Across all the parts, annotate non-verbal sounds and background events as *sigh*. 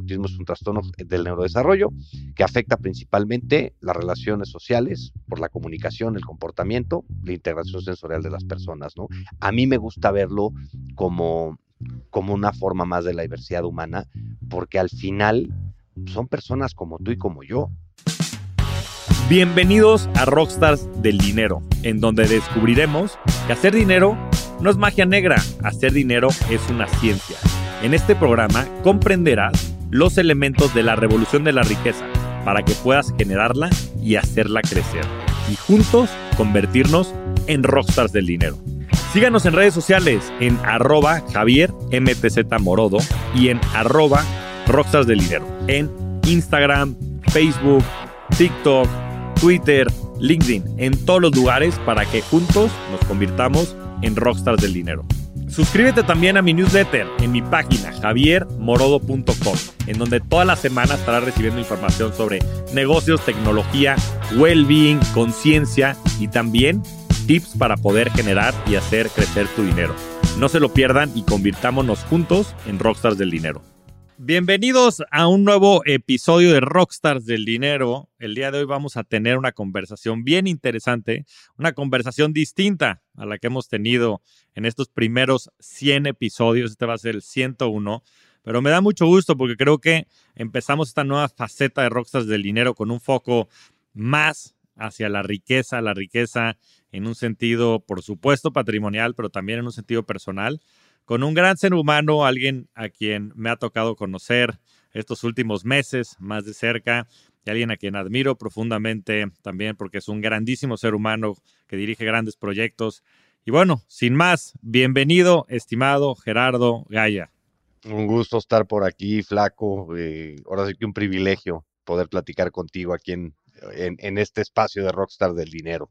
autismo es un trastorno del neurodesarrollo que afecta principalmente las relaciones sociales por la comunicación, el comportamiento, la integración sensorial de las personas. A mí me gusta verlo como, como una forma más de la diversidad humana, porque al final son personas como tú y como yo. Bienvenidos a Rockstars del Dinero, en donde descubriremos que hacer dinero no es magia negra, hacer dinero es una ciencia. En este programa comprenderás los elementos de la revolución de la riqueza para que puedas generarla y hacerla crecer. Y juntos convertirnos en rockstars del dinero. Síganos en redes sociales en arroba Javier Morodo y en arroba Rockstars del Dinero. En Instagram, Facebook, TikTok, Twitter, LinkedIn, en todos los lugares para que juntos nos convirtamos en Rockstars del Dinero. Suscríbete también a mi newsletter en mi página javiermorodo.com, en donde toda la semana estarás recibiendo información sobre negocios, tecnología, well-being, conciencia y también tips para poder generar y hacer crecer tu dinero. No se lo pierdan y convirtámonos juntos en Rockstars del Dinero. Bienvenidos a un nuevo episodio de Rockstars del Dinero. El día de hoy vamos a tener una conversación bien interesante, una conversación distinta a la que hemos tenido en estos primeros 100 episodios. Este va a ser el 101. Pero me da mucho gusto porque creo que empezamos esta nueva faceta de Rockstars del Dinero con un foco más hacia la riqueza, la riqueza en un sentido, por supuesto, patrimonial, pero también en un sentido personal con un gran ser humano, alguien a quien me ha tocado conocer estos últimos meses más de cerca y alguien a quien admiro profundamente también porque es un grandísimo ser humano que dirige grandes proyectos. Y bueno, sin más, bienvenido, estimado Gerardo Gaya. Un gusto estar por aquí, flaco. Eh, ahora sí que un privilegio poder platicar contigo aquí en, en este espacio de Rockstar del Dinero.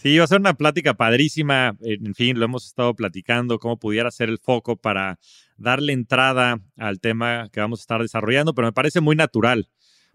Sí, va a ser una plática padrísima. En fin, lo hemos estado platicando, cómo pudiera ser el foco para darle entrada al tema que vamos a estar desarrollando, pero me parece muy natural,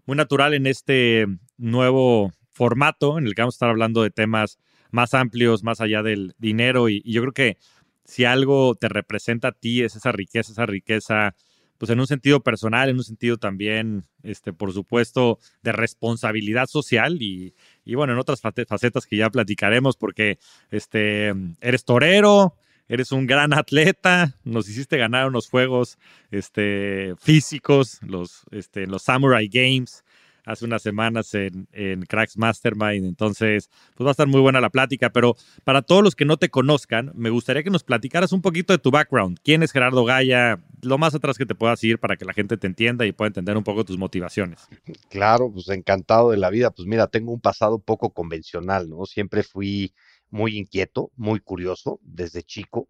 muy natural en este nuevo formato en el que vamos a estar hablando de temas más amplios, más allá del dinero. Y, y yo creo que si algo te representa a ti es esa riqueza, esa riqueza pues en un sentido personal, en un sentido también, este, por supuesto, de responsabilidad social y, bueno, en otras facetas que ya platicaremos, porque este, eres torero, eres un gran atleta, nos hiciste ganar unos juegos este, físicos, los, este, los Samurai Games, hace unas semanas en, en, Cracks Mastermind. Entonces, pues va a estar muy buena la plática. Pero para todos los que no te conozcan, me gustaría que nos platicaras un poquito de tu background. ¿Quién es Gerardo Gaya? Lo más atrás que te puedas ir para que la gente te entienda y pueda entender un poco tus motivaciones. Claro, pues encantado de la vida. Pues mira, tengo un pasado poco convencional, ¿no? Siempre fui muy inquieto, muy curioso desde chico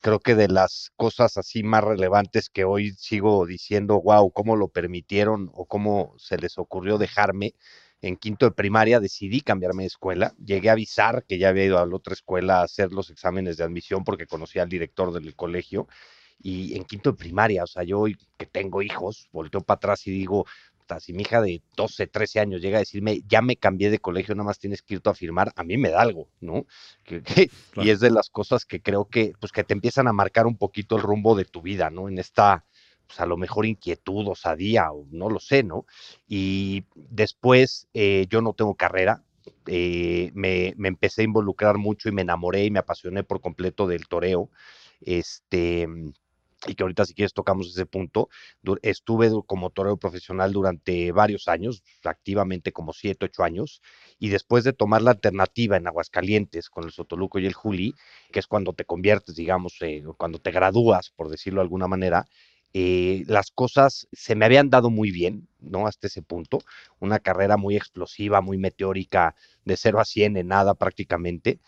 creo que de las cosas así más relevantes que hoy sigo diciendo, wow, cómo lo permitieron o cómo se les ocurrió dejarme. En quinto de primaria decidí cambiarme de escuela. Llegué a avisar que ya había ido a la otra escuela a hacer los exámenes de admisión porque conocía al director del colegio. Y en quinto de primaria, o sea, yo hoy que tengo hijos, volteo para atrás y digo, si mi hija de 12, 13 años llega a decirme, ya me cambié de colegio, nada más tienes que irte a firmar, a mí me da algo, ¿no? *laughs* Y es de las cosas que creo que, pues, que te empiezan a marcar un poquito el rumbo de tu vida, ¿no? En esta, pues, a lo mejor inquietud, osadía, o no lo sé, ¿no? Y después eh, yo no tengo carrera, eh, me, me, empecé a involucrar mucho y me enamoré y me apasioné por completo del toreo. Este, y que ahorita si quieres tocamos ese punto. Estuve como torero profesional durante varios años, activamente como siete, ocho años, y después de tomar la alternativa en Aguascalientes con el Sotoluco y el Juli, que es cuando te conviertes, digamos, eh, cuando te gradúas, por decirlo de alguna manera, eh, las cosas se me habían dado muy bien, ¿no? Hasta ese punto, una carrera muy explosiva, muy meteórica, de 0 a 100 en nada prácticamente,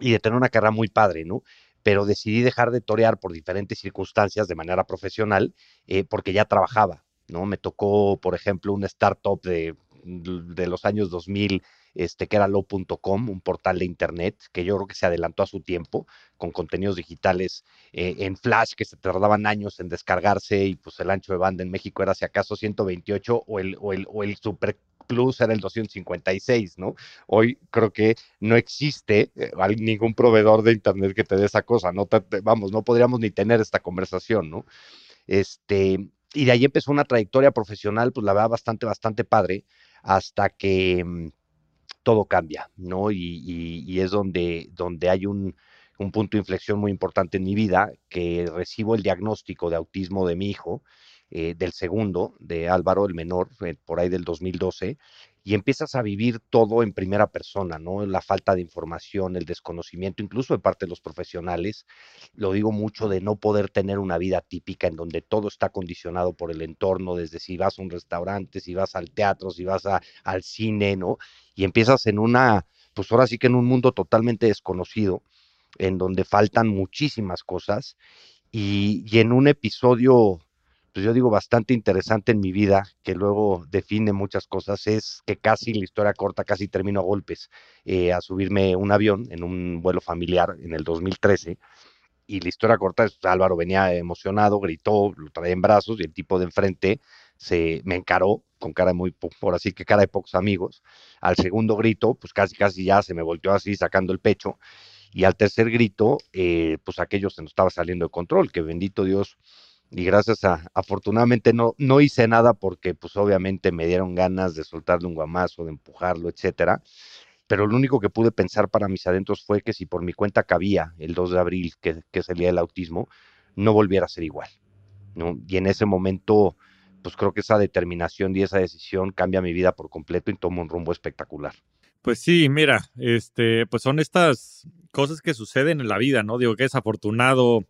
y de tener una carrera muy padre, ¿no? Pero decidí dejar de torear por diferentes circunstancias de manera profesional eh, porque ya trabajaba, ¿no? Me tocó, por ejemplo, una startup de, de los años 2000, este, que era low.com, un portal de internet que yo creo que se adelantó a su tiempo con contenidos digitales eh, en Flash que se tardaban años en descargarse y pues el ancho de banda en México era si acaso 128 o el, o el, o el super Plus era el 256, ¿no? Hoy creo que no existe eh, ningún proveedor de Internet que te dé esa cosa, no vamos, no podríamos ni tener esta conversación, ¿no? Este, y de ahí empezó una trayectoria profesional, pues la verdad, bastante, bastante padre, hasta que mm, todo cambia, ¿no? Y, es donde, donde hay un, un punto de inflexión muy importante en mi vida, que recibo el diagnóstico de autismo de mi hijo, eh, del segundo, de Álvaro, el menor, eh, por ahí del 2012, y empiezas a vivir todo en primera persona, ¿no? La falta de información, el desconocimiento, incluso de parte de los profesionales. Lo digo mucho de no poder tener una vida típica en donde todo está condicionado por el entorno, desde si vas a un restaurante, si vas al teatro, si vas al cine, ¿no? Y empiezas en una, pues ahora sí que en un mundo totalmente desconocido, en donde faltan muchísimas cosas. Y, y en un episodio pues yo digo, bastante interesante en mi vida, que luego define muchas cosas, es que casi la historia corta, casi termino a golpes, eh, a subirme un avión en un vuelo familiar en el 2013. Y la historia corta es, Álvaro venía emocionado, gritó, lo traía en brazos y el tipo de enfrente se me encaró con cara muy, por así que cara de pocos amigos. Al segundo grito, pues casi, casi ya se me volteó así sacando el pecho. Y al tercer grito, eh, pues aquello se nos estaba saliendo de control, que bendito Dios, y gracias a, afortunadamente no, no hice nada porque pues obviamente me dieron ganas de soltarle un guamazo, de empujarlo, etcétera. Pero lo único que pude pensar para mis adentros fue que si por mi cuenta cabía el 2 de abril, que, que es el del autismo, no volviera a ser igual. ¿no? Y en ese momento, pues creo que esa determinación y esa decisión cambia mi vida por completo y toma un rumbo espectacular. Pues sí, mira, este, pues son estas cosas que suceden en la vida, ¿no? Digo que es afortunado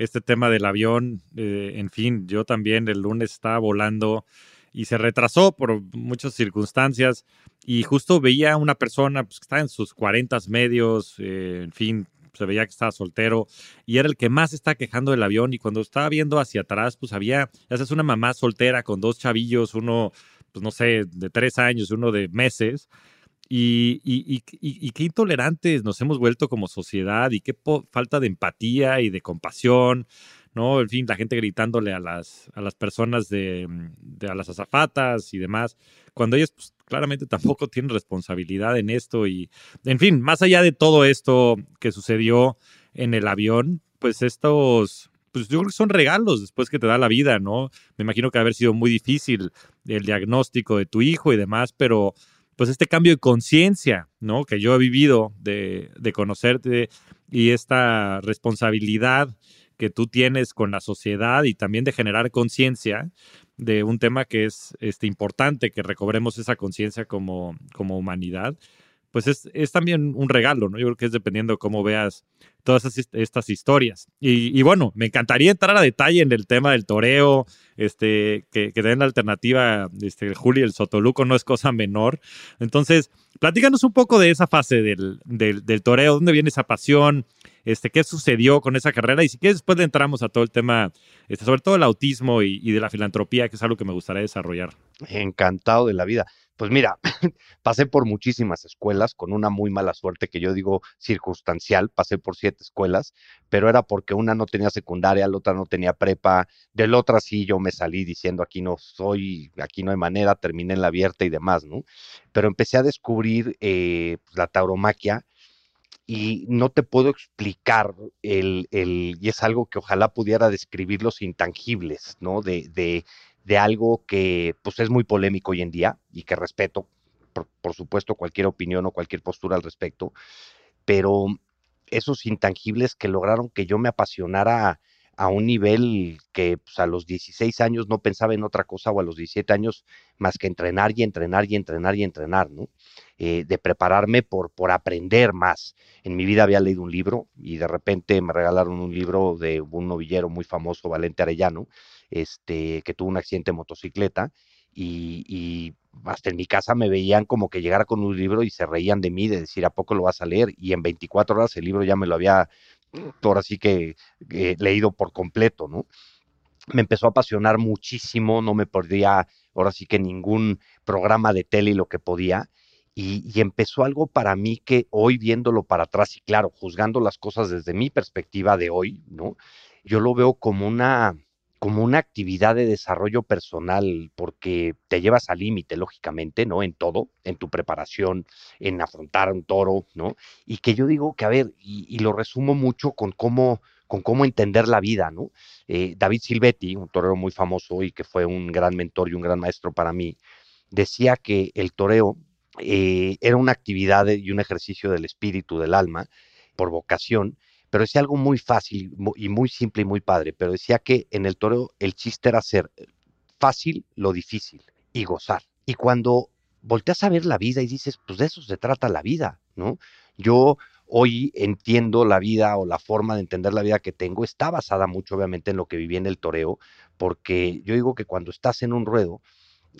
este tema del avión. Eh, en fin, yo también el lunes estaba volando y se retrasó por muchas circunstancias y justo veía una persona pues, que estaba en sus 40 medios, eh, en fin, se veía que estaba soltero y era el que más está quejando del avión y cuando estaba viendo hacia atrás, pues había, esa es una mamá soltera con dos chavillos, uno, pues no sé, de tres años, uno de meses y, qué intolerantes nos hemos vuelto como sociedad y qué falta de empatía y de compasión, ¿no? En fin, la gente gritándole a las, a las personas de, de a las azafatas y demás, cuando ellos pues, claramente *laughs* tampoco tienen responsabilidad en esto y, en fin, más allá de todo esto que sucedió en el avión, pues estos, pues yo creo que son regalos después que te da la vida, ¿no? Me imagino que haber sido muy difícil el diagnóstico de tu hijo y demás, pero pues este cambio de conciencia, ¿no? Que yo he vivido de, de conocerte y esta responsabilidad que tú tienes con la sociedad y también de generar conciencia de un tema que es este, importante, que recobremos esa conciencia como, como humanidad pues es, también un regalo, ¿no? Yo creo que es dependiendo cómo veas todas estas historias. Y, bueno, me encantaría entrar a detalle en el tema del toreo, este, que, que den la alternativa, este, Juli, el Sotoluco no es cosa menor. Entonces, platícanos un poco de esa fase del, del, toreo, dónde viene esa pasión, este, qué sucedió con esa carrera y si quieres después le entramos a todo el tema, este, sobre todo el autismo y, y de la filantropía, que es algo que me gustaría desarrollar. Encantado de la vida. Pues mira, *laughs* pasé por muchísimas escuelas con una muy mala suerte que yo digo circunstancial, pasé por siete escuelas, pero era porque una no tenía secundaria, la otra no tenía prepa, de la otra sí yo me salí diciendo aquí no soy, aquí no hay manera, terminé en la abierta y demás, ¿no? Pero empecé a descubrir eh, pues, la tauromaquia y no te puedo explicar el, el, y es algo que ojalá pudiera describir los intangibles, ¿no? De, de, de algo que pues es muy polémico hoy en día y que respeto, por, supuesto, cualquier opinión o cualquier postura al respecto, pero esos intangibles que lograron que yo me apasionara a un nivel que pues, a los 16 años no pensaba en otra cosa o a los 17 años más que entrenar y entrenar y entrenar y entrenar, ¿no? Eh, de prepararme por, por aprender más. En mi vida había leído un libro y de repente me regalaron un libro de un novillero muy famoso, Valente Arellano, este, que tuvo un accidente de motocicleta y, hasta en mi casa me veían como que llegara con un libro y se reían de mí, de decir, ¿a poco lo vas a leer? Y en 24 horas el libro ya me lo había, ahora sí que eh, leído por completo, ¿no? Me empezó a apasionar muchísimo, no me perdía ahora sí que ningún programa de tele lo que podía. Y, empezó algo para mí que hoy viéndolo para atrás y claro, juzgando las cosas desde mi perspectiva de hoy, ¿no? Yo lo veo como una, como una actividad de desarrollo personal, porque te llevas al límite, lógicamente, ¿no? En todo, en tu preparación, en afrontar un toro, ¿no? Y que yo digo que, a ver, y, lo resumo mucho con cómo, con cómo entender la vida, ¿no? Eh, David Silvetti, un torero muy famoso y que fue un gran mentor y un gran maestro para mí, decía que el toreo eh, era una actividad y un ejercicio del espíritu, del alma, por vocación, pero decía algo muy fácil y muy simple y muy padre, pero decía que en el toreo el chiste era hacer fácil lo difícil y gozar. Y cuando volteas a ver la vida y dices, pues de eso se trata la vida, ¿no? Yo hoy entiendo la vida o la forma de entender la vida que tengo está basada mucho obviamente en lo que viví en el toreo, porque yo digo que cuando estás en un ruedo,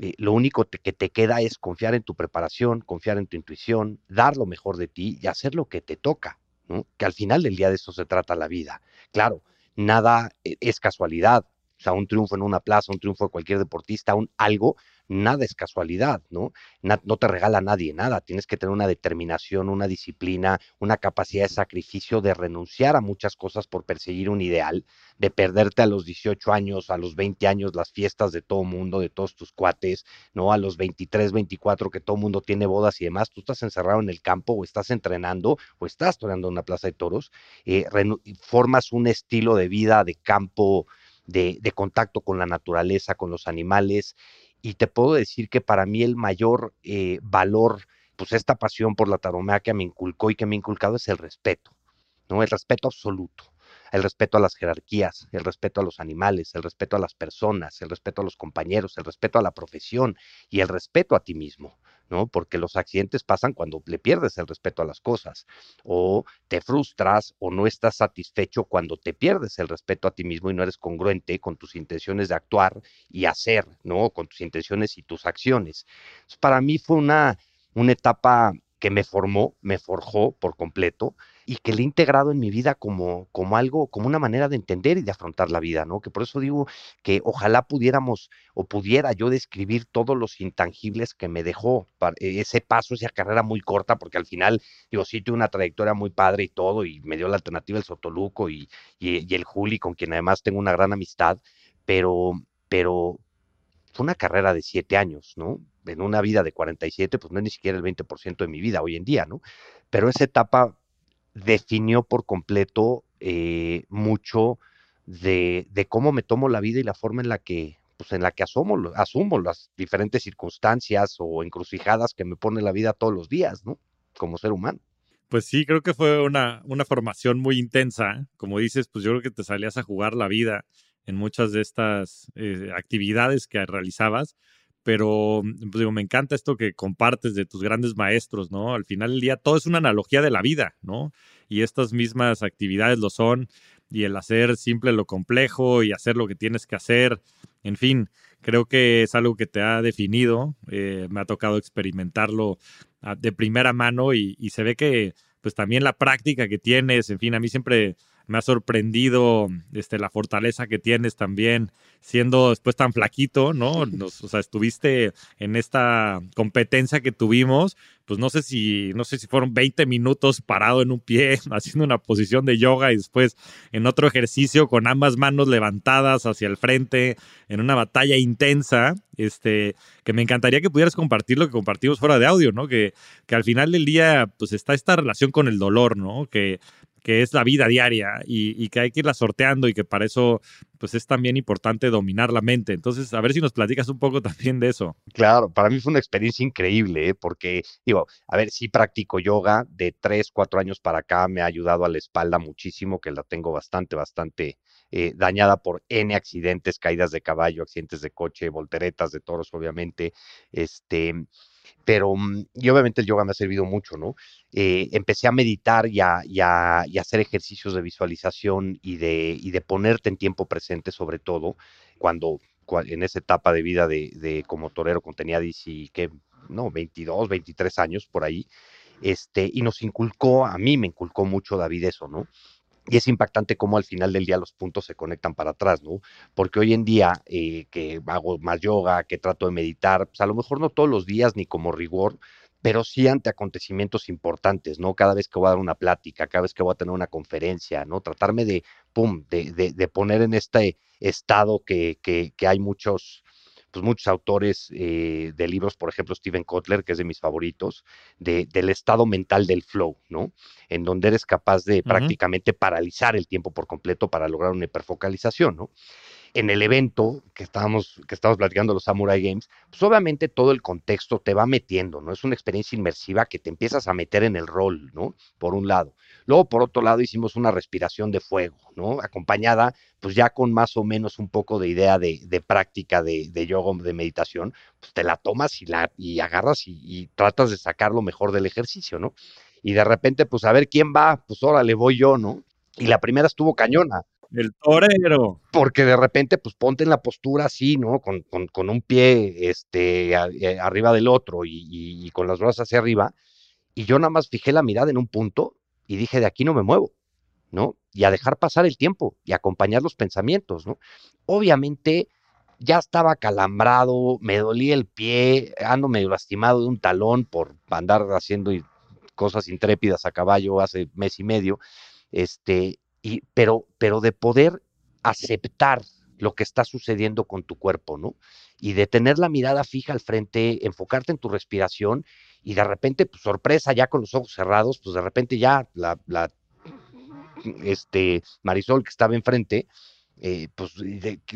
eh, lo único que te queda es confiar en tu preparación, confiar en tu intuición, dar lo mejor de ti y hacer lo que te toca, que al final del día de eso se trata la vida. Claro, nada eh, es casualidad, o sea, un triunfo en una plaza, un triunfo de cualquier deportista, un algo nada es casualidad, ¿no? no te regala nadie nada, tienes que tener una determinación, una disciplina, una capacidad de sacrificio, de renunciar a muchas cosas por perseguir un ideal, de perderte a los 18 años, a los 20 años, las fiestas de todo mundo, de todos tus cuates, ¿no? A los 23, 24, que todo mundo tiene bodas y demás, tú estás encerrado en el campo o estás entrenando o estás toreando en una plaza de toros, eh, formas un estilo de vida de campo, de, de, contacto con la naturaleza, con los animales, y te puedo decir que para mí el mayor eh, valor, pues esta pasión por la taromea que me inculcó y que me ha inculcado es el respeto, ¿no? El respeto absoluto, el respeto a las jerarquías, el respeto a los animales, el respeto a las personas, el respeto a los compañeros, el respeto a la profesión y el respeto a ti mismo. ¿No? Porque los accidentes pasan cuando le pierdes el respeto a las cosas, o te frustras o no estás satisfecho cuando te pierdes el respeto a ti mismo y no eres congruente con tus intenciones de actuar y hacer, ¿no? Con tus intenciones y tus acciones. para mí fue una, una etapa que me formó, me forjó por completo y que le he integrado en mi vida como, como algo, como una manera de entender y de afrontar la vida, ¿no? Que por eso digo que ojalá pudiéramos o pudiera yo describir todos los intangibles que me dejó e, ese paso, esa carrera muy corta, porque al final, digo, sí tuve una trayectoria muy padre y todo, y me dio la alternativa el Sotoluco y, y, y el Juli, con quien además tengo una gran amistad, pero, pero fue una carrera de siete años, ¿no? En una vida de 47, pues no es ni siquiera el 20% de mi vida hoy en día, ¿no? Pero esa etapa definió por completo eh, mucho de, cómo me tomo la vida y la forma en la que, pues en la que asumo, las diferentes circunstancias o encrucijadas que me pone la vida todos los días, ¿no? Como ser humano. Pues sí, creo que fue una, una formación muy intensa. Como dices, pues yo creo que te salías a jugar la vida en muchas de estas eh, actividades que realizabas pero pues digo, me encanta esto que compartes de tus grandes maestros, ¿no? Al final del día todo es una analogía de la vida, ¿no? Y estas mismas actividades lo son, y el hacer simple lo complejo y hacer lo que tienes que hacer, en fin, creo que es algo que te ha definido, eh, me ha tocado experimentarlo ah, de primera mano y, y se ve que pues también la práctica que tienes, en fin, a mí siempre me ha sorprendido este, la fortaleza que tienes también, siendo después tan flaquito, ¿no? *laughs* o sea, estuviste en esta competencia que tuvimos, pues no sé si, no sé si fueron 20 minutos parado en un pie, *laughs* haciendo una posición de yoga y después en otro ejercicio con ambas manos levantadas hacia el frente, en una batalla intensa, este, que me encantaría que pudieras compartir lo que compartimos fuera de audio, ¿no? Que, que al final del día, pues está esta relación con el dolor, ¿no? Que que es la vida diaria y, que hay que irla sorteando y que para eso pues es también importante dominar la mente. Entonces, a ver si nos platicas un poco *laughs* también de eso. Claro, para mí fue una experiencia increíble, ¿eh? porque digo, a ver, sí practico yoga, de tres, cuatro años para acá me ha ayudado a la espalda muchísimo, que la tengo bastante, bastante eh, dañada por N accidentes, caídas de caballo, accidentes de coche, volteretas de toros, obviamente, este, pero, mm, y obviamente el yoga me ha servido mucho, ¿no? Eh, empecé a meditar y a, hacer ejercicios de visualización y de, de ponerte en tiempo presente, sobre todo, cuando, en esa etapa de vida de, como torero, cuando tenía que, no, 22, 23 años por ahí, este, y nos inculcó, a mí me inculcó mucho David eso, ¿no? Y es impactante cómo al final del día los puntos se conectan para atrás, ¿no? Porque hoy en día eh, que hago más yoga, que trato de meditar, pues a lo mejor no todos los días ni como rigor, pero sí ante acontecimientos importantes, ¿no? Cada vez que voy a dar una plática, cada vez que voy a tener una conferencia, ¿no? Tratarme de, pum, de, de, poner en este estado que, que, que hay muchos, pues muchos autores eh, de libros, por ejemplo, Steven Kotler, que es de mis favoritos, de, del estado mental del flow, ¿no? En donde eres capaz de prácticamente paralizar el tiempo por completo para lograr una hiperfocalización, ¿no? En el evento que estábamos, que estábamos platicando los Samurai Games, pues obviamente todo el contexto te va metiendo, ¿no? Es una experiencia inmersiva que te empiezas a meter en el rol, ¿no? Por un lado. Luego, por otro lado, hicimos una respiración de fuego, ¿no? Acompañada, pues ya con más o menos un poco de idea de, práctica de, de, yoga, de meditación, pues te la tomas y, la, y agarras y, y tratas de sacar lo mejor del ejercicio, ¿no? Y de repente, pues a ver quién va, pues ahora le voy yo, ¿no? Y la primera estuvo cañona. El torero. Porque de repente, pues ponte en la postura así, ¿no? Con, con, un pie este, eh, arriba del otro y, con las brazos hacia arriba. Y yo nada más fijé la mirada en un punto y dije, de aquí no me muevo, ¿no? Y a dejar pasar el tiempo y acompañar los pensamientos, ¿no? Obviamente ya estaba calambrado, me dolía el pie, ando medio lastimado de un talón por andar haciendo cosas intrépidas a caballo hace mes y medio, este, pero, pero de poder aceptar lo que está sucediendo con tu cuerpo, ¿no? Y de tener la mirada fija al frente, enfocarte en tu respiración y de repente, pues sorpresa, ya con los ojos cerrados, pues de repente ya la, la este Marisol que estaba enfrente, eh, pues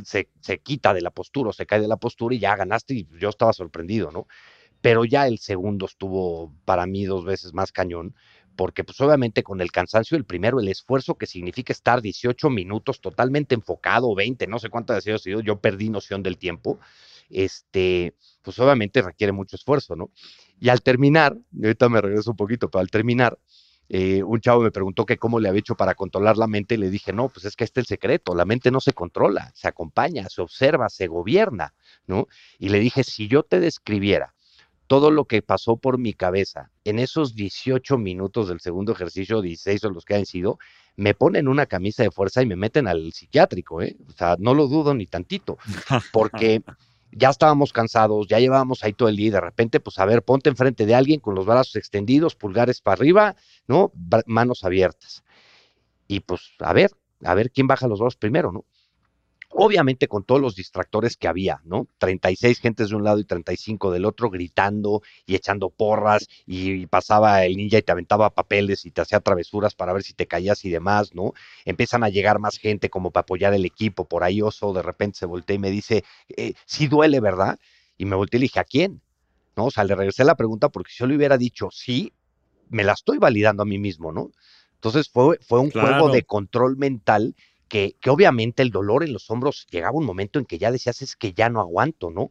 se, se, quita de la postura o se cae de la postura y ya ganaste y yo estaba sorprendido, ¿no? Pero ya el segundo estuvo para mí dos veces más cañón, porque pues obviamente con el cansancio el primero, el esfuerzo que significa estar 18 minutos totalmente enfocado, 20, no sé cuánto ha sido, yo perdí noción del tiempo, este, pues obviamente requiere mucho esfuerzo, ¿no? Y al terminar, ahorita me regreso un poquito, pero al terminar, eh, un chavo me preguntó que cómo le había hecho para controlar la mente y le dije, no, pues es que este es el secreto, la mente no se controla, se acompaña, se observa, se gobierna, ¿no? Y le dije, si yo te describiera todo lo que pasó por mi cabeza en esos 18 minutos del segundo ejercicio, 16 o los que han sido, me ponen una camisa de fuerza y me meten al psiquiátrico, ¿eh? O sea, no lo dudo ni tantito, porque *laughs* ya estábamos cansados, ya llevábamos ahí todo el día y de repente, pues a ver, ponte enfrente de alguien con los brazos extendidos, pulgares para arriba, ¿no? Manos abiertas. Y pues, a ver, a ver quién baja los brazos primero, ¿no? Obviamente con todos los distractores que había, ¿no? 36 gentes de un lado y 35 del otro gritando y echando porras y pasaba el ninja y te aventaba papeles y te hacía travesuras para ver si te caías y demás, ¿no? Empiezan a llegar más gente como para apoyar el equipo, por ahí Oso de repente se voltea y me dice, eh, sí duele, ¿verdad? Y me volteé y le dije, ¿a quién? ¿No? O sea, le regresé la pregunta porque si yo le hubiera dicho sí, me la estoy validando a mí mismo, ¿no? Entonces fue, fue un juego de control mental que, obviamente el dolor en los hombros llegaba un momento en que ya decías es que ya no aguanto, ¿no?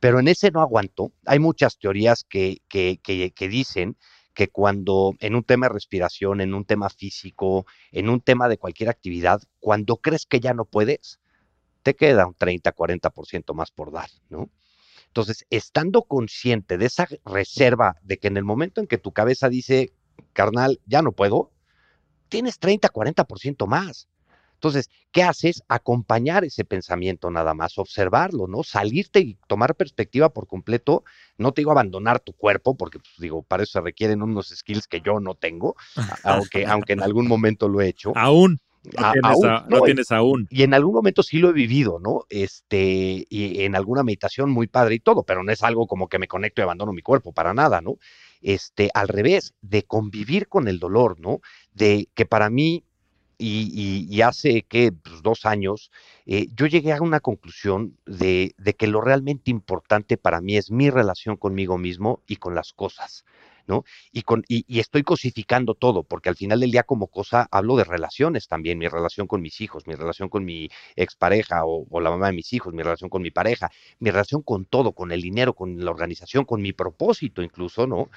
Pero en ese no aguanto, hay muchas teorías que, que, que, dicen que cuando en un tema de respiración, en un tema físico, en un tema de cualquier actividad, cuando crees que ya no puedes, te queda un 30, 40% más por dar, ¿no? Entonces, estando consciente de esa reserva, de que en el momento en que tu cabeza dice, carnal, ya no puedo, tienes 30, 40% más. Entonces, ¿qué haces? Acompañar ese pensamiento nada más, observarlo, ¿no? Salirte y tomar perspectiva por completo. No te digo abandonar tu cuerpo, porque, pues, digo, para eso se requieren unos skills que yo no tengo, aunque, aunque en algún momento lo he hecho. Aún. No, tienes, aún. Y en algún momento sí lo he vivido, ¿no? Este, y en alguna meditación muy padre y todo, pero no es algo como que me conecto y abandono mi cuerpo, para nada, ¿no? Este, al revés, de convivir con el dolor, ¿no? De que para mí y, hace que pues, dos años eh, yo llegué a una conclusión de, que lo realmente importante para mí es mi relación conmigo mismo y con las cosas. ¿no? Y, con, y, estoy cosificando todo, porque al final del día como cosa hablo de relaciones también, mi relación con mis hijos, mi relación con mi expareja o, o la mamá de mis hijos, mi relación con mi pareja, mi relación con todo, con el dinero, con la organización, con mi propósito incluso, ¿no?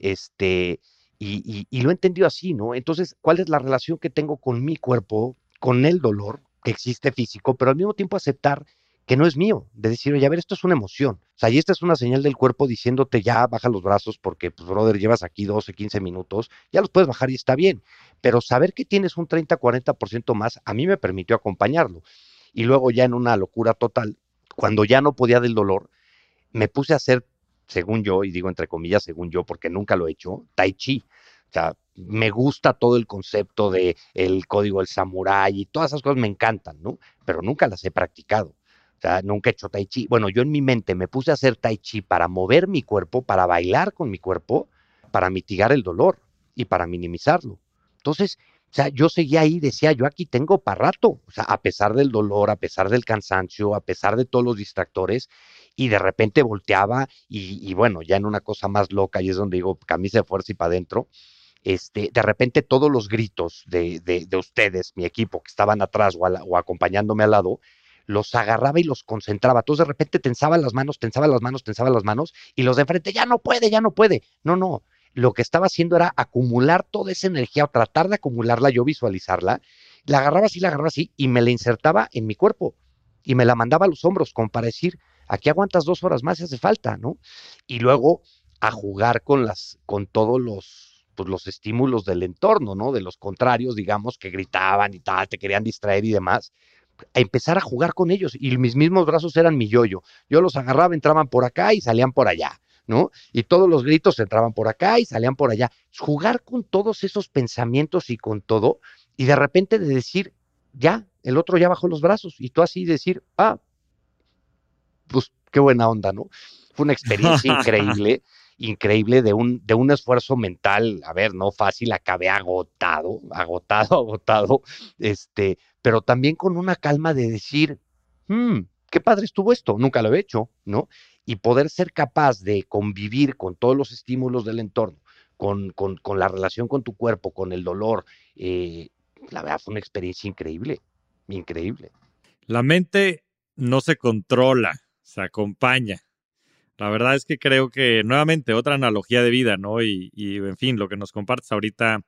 Este, y, lo he entendido así, ¿no? Entonces, ¿cuál es la relación que tengo con mi cuerpo, con el dolor que existe físico, pero al mismo tiempo aceptar que no es mío, de decir, oye, a ver, esto es una emoción. O sea, y esta es una señal del cuerpo diciéndote, ya baja los brazos porque, pues, brother, llevas aquí 12, 15 minutos, ya los puedes bajar y está bien. Pero saber que tienes un 30, 40% más, a mí me permitió acompañarlo. Y luego ya en una locura total, cuando ya no podía del dolor, me puse a hacer según yo, y digo entre comillas, según yo, porque nunca lo he hecho, tai chi. O sea, me gusta todo el concepto de el código del samurái y todas esas cosas me encantan, ¿no? Pero nunca las he practicado. O sea, nunca he hecho tai chi. Bueno, yo en mi mente me puse a hacer tai chi para mover mi cuerpo, para bailar con mi cuerpo, para mitigar el dolor y para minimizarlo. Entonces, o sea, yo seguía ahí, decía, yo aquí tengo para rato, o sea, a pesar del dolor, a pesar del cansancio, a pesar de todos los distractores, y de repente volteaba y, bueno, ya en una cosa más loca, y es donde digo, camisa de fuerza y para adentro, este, de repente todos los gritos de, de, ustedes, mi equipo, que estaban atrás o, o acompañándome al lado, los agarraba y los concentraba. Entonces de repente tensaba las manos, tensaba las manos, tensaba las manos, y los de enfrente, ya no puede, ya no puede. No, no, lo que estaba haciendo era acumular toda esa energía o tratar de acumularla, yo visualizarla, la agarraba así, la agarraba así y me la insertaba en mi cuerpo y me la mandaba a los hombros como para decir, aquí aguantas dos horas más si hace falta, ¿no? Y luego a jugar con las, con todos los, pues, los estímulos del entorno, ¿no? De los contrarios, digamos, que gritaban y tal, te querían distraer y demás a empezar a jugar con ellos y mis mismos brazos eran mi yoyo. Yo los agarraba, entraban por acá y salían por allá. ¿no? Y todos los gritos entraban por acá y salían por allá. Jugar con todos esos pensamientos y con todo, y de repente de decir, ya, el otro ya bajó los brazos, y tú así decir, ah, pues qué buena onda, ¿no? Fue una experiencia *laughs* increíble, increíble de un, de un esfuerzo mental, a ver, no fácil, acabé agotado, agotado, *laughs* agotado, este, pero también con una calma de decir, hmm, qué padre estuvo esto, nunca lo he hecho, ¿no? y poder ser capaz de convivir con todos los estímulos del entorno, con, con, la relación con tu cuerpo, con el dolor, eh, la verdad fue una experiencia increíble, increíble. La mente no se controla, se acompaña. La verdad es que creo que nuevamente otra analogía de vida, ¿no? Y, y en fin, lo que nos compartes ahorita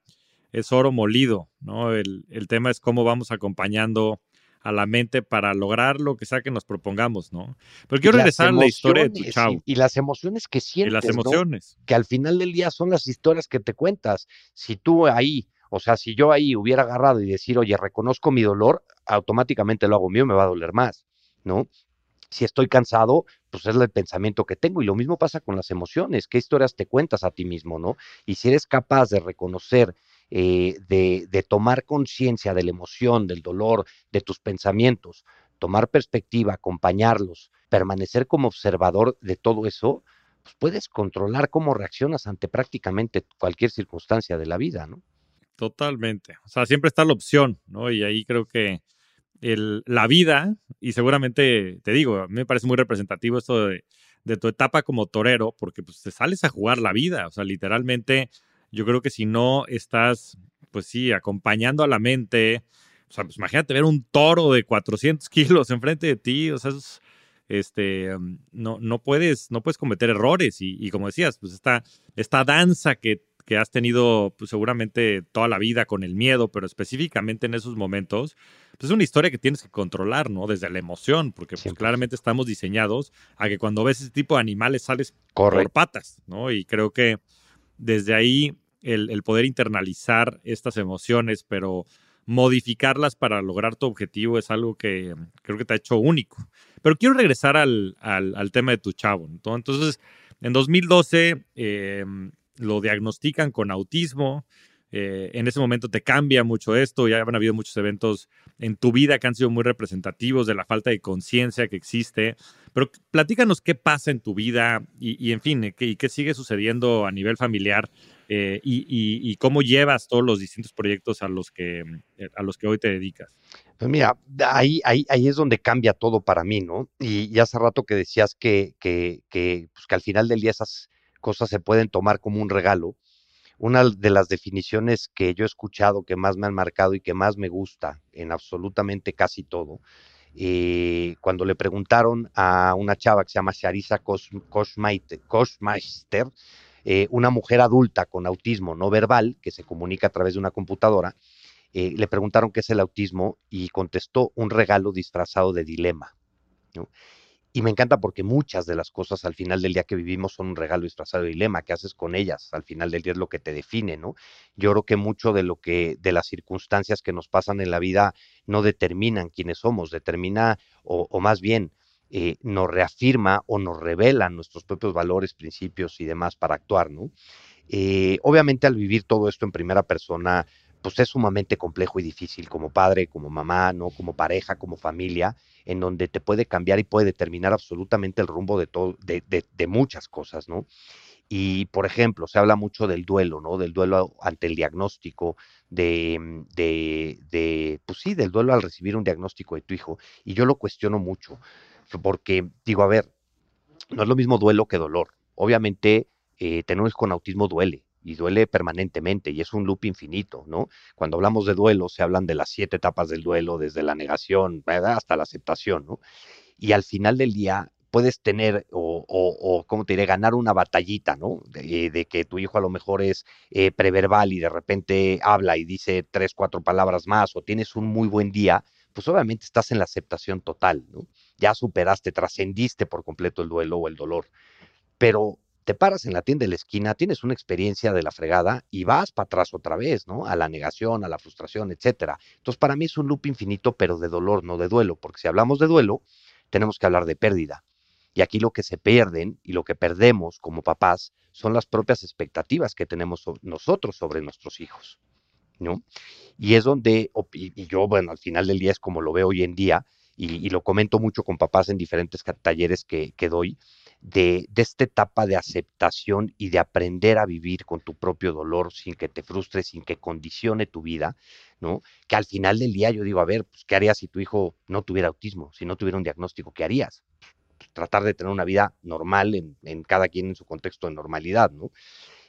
es oro molido, ¿no? El, el tema es cómo vamos acompañando a la mente para lograr lo que sea que nos propongamos, ¿no? Pero quiero regresar a la historia de tu chavo. Y, las emociones que sientes. Y las emociones. Que al final del día son las historias que te cuentas. Si tú ahí, o sea, si yo ahí hubiera agarrado y decir, oye, reconozco mi dolor, automáticamente lo hago mío, me va a doler más, ¿no? Si estoy cansado, pues es el pensamiento que tengo. Y lo mismo pasa con las emociones. ¿Qué historias te cuentas a ti mismo, no? Y si eres capaz de reconocer eh, de, tomar conciencia de la emoción, del dolor, de tus pensamientos, tomar perspectiva, acompañarlos, permanecer como observador de todo eso, pues puedes controlar cómo reaccionas ante prácticamente cualquier circunstancia de la vida, ¿no? Totalmente. O sea, siempre está la opción, ¿no? Y ahí creo que el, la vida, y seguramente te digo, a mí me parece muy representativo esto de, tu etapa como torero, porque pues te sales a jugar la vida, o sea, literalmente yo creo que si no estás, pues sí, acompañando a la mente, o sea, pues imagínate ver un toro de 400 *laughs* kilos enfrente de ti, o sea, este, mm, no, no, puedes, no puedes cometer errores y, como decías, pues esta, esta danza que, que has tenido pues, seguramente toda la vida con el miedo, pero específicamente en esos momentos, pues es una historia que tienes que controlar, ¿no? Desde la emoción, porque pues, claramente estamos diseñados a que cuando ves ese tipo de animales sales por patas, ¿no? Y creo que desde ahí el, poder internalizar estas emociones, pero modificarlas para lograr tu objetivo es algo que creo que te ha hecho único. Pero quiero regresar al, tema de tu chavo. Entonces, en 2012 em, lo diagnostican con autismo. Eh, en ese momento te cambia mucho esto, ya han habido muchos eventos en tu vida que han sido muy representativos de la falta de conciencia que existe, pero platícanos qué pasa en tu vida y, en fin, y qué sigue sucediendo a nivel familiar eh, y, cómo llevas todos los distintos proyectos a los que, eh, a los que hoy te dedicas. Pues mira, ahí, ahí, ahí es donde cambia todo para mí, ¿no? Y, y hace rato que decías que, que, que, pues que al final del día esas cosas se pueden tomar como un regalo. Una de las definiciones que yo he escuchado que más me han marcado y que más me gusta en absolutamente casi todo, eh, cuando le preguntaron a una chava que se llama Sharisa Koshmeister, eh, una mujer adulta con autismo no verbal, que se comunica a través de una computadora, eh, le preguntaron qué es el autismo y contestó un regalo disfrazado de dilema. Y me encanta porque muchas de las cosas al final del día que vivimos son un regalo disfrazado de dilema. ¿Qué haces con ellas? Al final del día es lo que te define, ¿no? Yo creo que mucho de lo que, de las circunstancias que nos pasan en la vida no determinan quiénes somos, determina, o más bien, eh, nos reafirma o nos revela nuestros propios valores, principios y demás para actuar, ¿no? Eh, obviamente al vivir todo esto en primera persona, pues es sumamente complejo y difícil como padre, como mamá, ¿no? Como pareja, como familia, en donde te puede cambiar y puede determinar absolutamente el rumbo de, todo, de, de muchas cosas, ¿no? Y, por ejemplo, se habla mucho del duelo, ¿no? Del duelo ante el diagnóstico, de, mm, de, de, pues sí, del duelo al recibir un diagnóstico de tu hijo. Y yo lo cuestiono mucho, porque digo, a ver, no es lo mismo duelo que dolor. Obviamente, eh, tener un hijo con autismo duele, y duele permanentemente y es un loop infinito, ¿no? Cuando hablamos de duelo se hablan de las siete etapas del duelo, desde la negación hasta la aceptación, ¿no? Y al final del día puedes tener o, o, ¿cómo te diré? Ganar una batallita, ¿no? De, que tu hijo a lo mejor es eh, preverbal y de repente habla y dice tres, cuatro palabras más o tienes un muy buen día, pues obviamente estás en la aceptación total, ¿no? Ya superaste, trascendiste por completo el duelo o el dolor. Pero te paras en la tienda de la esquina, tienes una experiencia de la fregada y vas para atrás otra vez, ¿no? A la negación, a la frustración, etcétera. Entonces, para mí es un loop infinito, pero de dolor, no de duelo, porque si hablamos de duelo, tenemos que hablar de pérdida. Y aquí lo que se pierden y lo que perdemos como papás son las propias expectativas que tenemos nosotros sobre nuestros hijos, ¿no? Y es donde, y yo, bueno, al final del día es como lo veo hoy en día, y, lo comento mucho con papás en diferentes talleres que, doy, de, de, esta etapa de aceptación y de aprender a vivir con tu propio dolor sin que te frustre, sin que condicione tu vida, ¿no? Que al final del día yo digo, a ver, pues, ¿qué harías si tu hijo no tuviera autismo, si no tuviera un diagnóstico? ¿Qué harías? tratar de tener una vida normal en, cada quien en su contexto de normalidad, ¿no?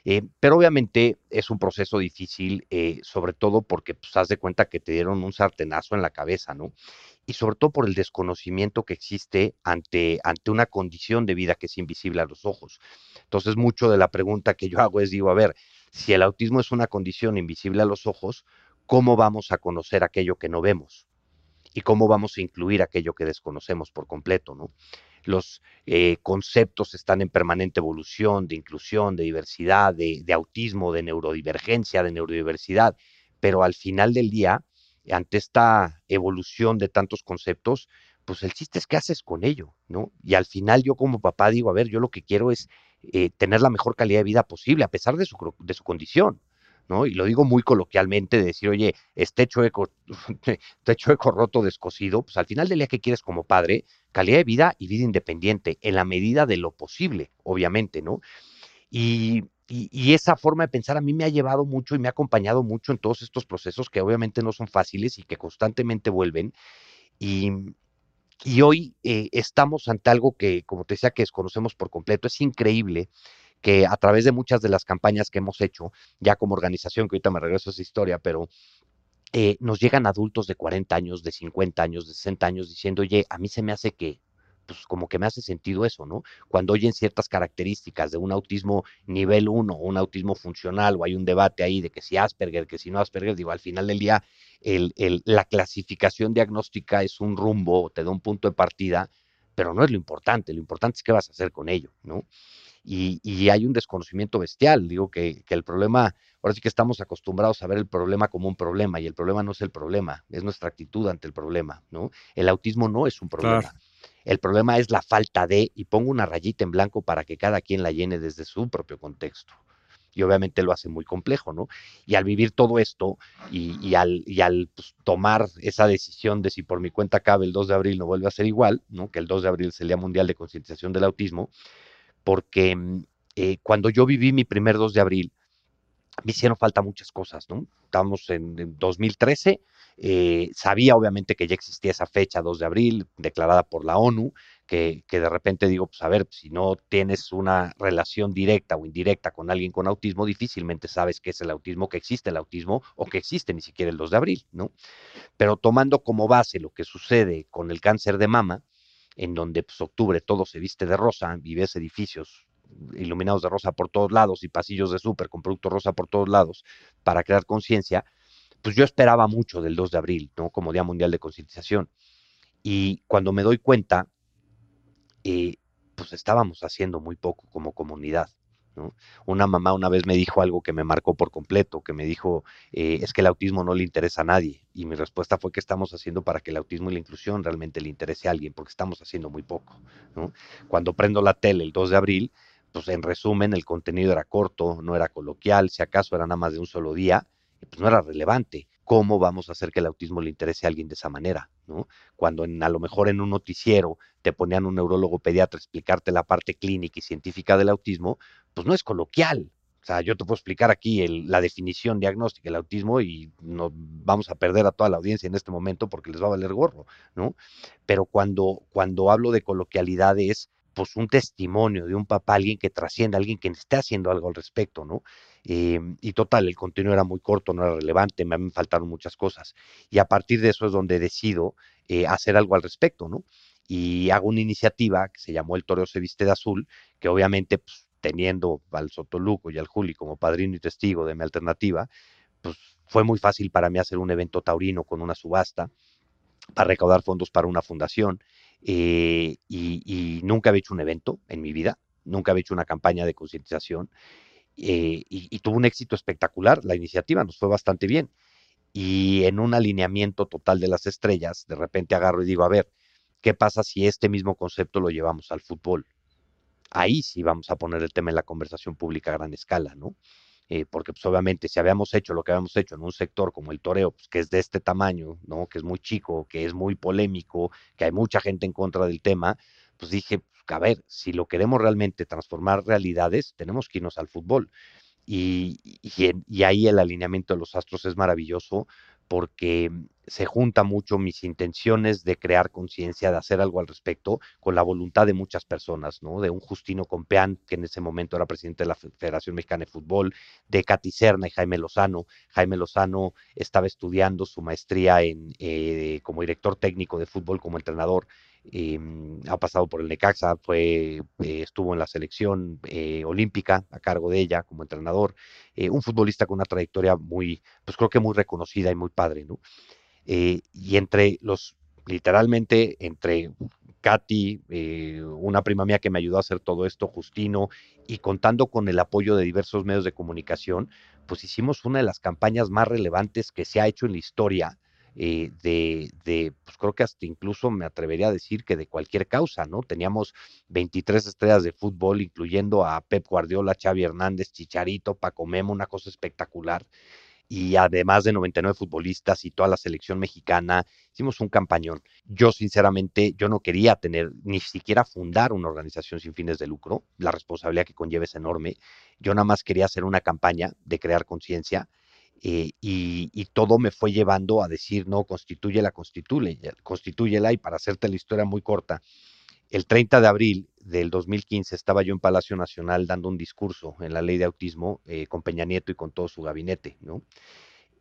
Eh, pero obviamente es un proceso difícil, eh, sobre todo porque pues, haz de cuenta que te dieron un sartenazo en la cabeza, ¿no? Y sobre todo por el desconocimiento que existe ante, ante una condición de vida que es invisible a los ojos. Entonces, mucho de la pregunta que yo hago es, digo, a ver, si el autismo es una condición invisible a los ojos, ¿cómo vamos a conocer aquello que no vemos? ¿Y cómo vamos a incluir aquello que desconocemos por completo, ¿no? los eh, conceptos están en permanente evolución de inclusión, de diversidad, de, autismo, de neurodivergencia, de neurodiversidad, pero al final del día, ante esta evolución de tantos conceptos, pues el chiste es qué haces con ello, ¿no? Y al final yo como papá digo, a ver, yo lo que quiero es eh, tener la mejor calidad de vida posible, a pesar de su, condición. Y lo digo muy coloquialmente, de decir, oye, este chueco, *laughs* este chueco roto, descosido, pues al final del día, ¿qué quieres como padre? Calidad de vida y vida independiente, en la medida de lo posible, obviamente, ¿no? Y, y, esa forma de pensar a mí me ha llevado mucho y me ha acompañado mucho en todos estos procesos que obviamente no son fáciles y que constantemente vuelven. Y, y hoy eh, estamos ante algo que, como te decía, que desconocemos por completo. Es increíble que a través de muchas de las campañas que hemos hecho, ya como organización, que ahorita me regreso a esa historia, pero eh, nos llegan adultos de 40 años, de 50 años, de 60 años diciendo, oye, a mí se me hace que, pues como que me hace sentido eso, ¿no? Cuando oyen ciertas características de un autismo nivel 1 o un autismo funcional, o hay un debate ahí de que si Asperger, que si no Asperger, digo, al final del día, el, el, la clasificación diagnóstica es un rumbo, te da un punto de partida, pero no es lo importante, lo importante es qué vas a hacer con ello, ¿no? y, hay un desconocimiento bestial. Digo que, el problema, ahora sí que estamos acostumbrados a ver el problema como un problema y el problema no es el problema, es nuestra actitud ante el problema, ¿no? El autismo no es un problema. El problema es la falta de, y pongo una rayita en blanco para que cada quien la llene desde su propio contexto. Y obviamente lo hace muy complejo, ¿no? Y al vivir todo esto y, al, pues, tomar esa decisión de si por mi cuenta cabe el 2 de abril no vuelve a ser igual, ¿no? Que el 2 de abril es el Mundial de Concientización del Autismo, porque mm, eh, cuando yo viví mi primer 2 de abril, me hicieron falta muchas cosas, ¿no? Estábamos en, 2013, eh, sabía obviamente que ya existía esa fecha, 2 de abril, declarada por la ONU, que, de repente digo, pues a ver, si no tienes una relación directa o indirecta con alguien con autismo, difícilmente sabes qué es el autismo, que existe el autismo o que existe ni siquiera el 2 de abril, ¿no? Pero tomando como base lo que sucede con el cáncer de mama, en donde pues octubre todo se viste de rosa y ves edificios iluminados de rosa por todos lados y pasillos de súper con producto rosa por todos lados para crear conciencia, pues yo esperaba mucho del 2 de abril, ¿no? Como Día Mundial de Concientización. Y cuando me doy cuenta, eh, pues estábamos haciendo muy poco como comunidad. Una mamá una vez me dijo algo que me marcó por completo, que me dijo, eh, es que el autismo no le interesa a nadie. Y mi respuesta fue que estamos haciendo para que el autismo y la inclusión realmente le interese a alguien, porque estamos haciendo muy poco. Cuando prendo la tele el 2 de abril, pues en resumen el contenido era corto, no era coloquial, si acaso era nada más de un solo día, pues no era relevante. ¿Cómo vamos a hacer que el autismo le interese a alguien de esa manera? ¿no? Cuando a lo mejor en un noticiero te ponían un neurólogo pediatra a explicarte la parte clínica y científica del autismo, pues no es coloquial, o sea, yo te puedo explicar aquí la definición diagnóstica del autismo y nos vamos a perder a toda la audiencia en este momento porque les va a valer gorro, ¿no? Pero cuando, cuando hablo de coloquialidad es pues un testimonio de un papá, alguien que trasciende, alguien que esté haciendo algo al respecto, ¿no? Em, y total, el contenido era muy corto, no era relevante, me, faltaron muchas cosas. Y a partir de eso es donde decido eh, hacer algo al respecto, ¿no? Y hago una iniciativa que se llamó El Toreo se viste de azul, que obviamente pues, teniendo al Sotoluco y al Juli como padrino y testigo de mi alternativa, pues fue muy fácil para mí hacer un evento taurino con una subasta para recaudar fondos para una fundación. Eh, y, nunca había hecho un evento en mi vida, nunca había hecho una campaña de concientización. Eh, y, tuvo un éxito espectacular. La iniciativa nos fue bastante bien. Y en un alineamiento total de las estrellas, de repente agarro y digo, a ver, ¿qué pasa si este mismo concepto lo llevamos al fútbol? ahí sí vamos a poner el tema en la conversación pública a gran escala, ¿no? Eh, porque pues obviamente si habíamos hecho lo que habíamos hecho en un sector como el toreo, pues, que es de este tamaño, ¿no? Que es muy chico, que es muy polémico, que hay mucha gente en contra del tema, pues dije, a ver, si lo queremos realmente transformar realidades, tenemos que irnos al fútbol. Y, y, ahí el alineamiento de los astros es maravilloso porque se junta mucho mis intenciones de crear conciencia, de hacer algo al respecto, con la voluntad de muchas personas, ¿no? De un Justino Compeán, que en ese momento era presidente de la Federación Mexicana de Fútbol, de Katy Serna y Jaime Lozano. Jaime Lozano estaba estudiando su maestría en, eh, como director técnico de fútbol, como entrenador Em, ha pasado por el Necaxa, fue, eh, estuvo en la selección eh, olímpica a cargo de ella como entrenador, eh, un futbolista con una trayectoria muy, pues creo que muy reconocida y muy padre, ¿no? y entre los, literalmente, entre Katy, una prima mía que me ayudó a hacer todo esto, Justino, y contando con el apoyo de diversos medios de comunicación, pues hicimos una de las campañas más relevantes que se ha hecho en la historia eh, de, de, pues creo que hasta incluso me atrevería a decir que de cualquier causa, ¿no? Teníamos 23 estrellas de fútbol, incluyendo a Pep Guardiola, Xavi Hernández, Chicharito, Paco Memo, una cosa espectacular. Y además de 99 futbolistas y toda la selección mexicana, hicimos un campañón. Yo, sinceramente, yo no quería tener, ni siquiera fundar una organización sin fines de lucro. La responsabilidad que conlleva es enorme. Yo nada más quería hacer una campaña de crear conciencia eh, y, todo me fue llevando a decir, no, constituyela, constituyela, constituyela, y para hacerte la historia muy corta, el 30 de abril del 2015 estaba yo en Palacio Nacional dando un discurso en la ley de autismo eh, con Peña Nieto y con todo su gabinete, ¿no?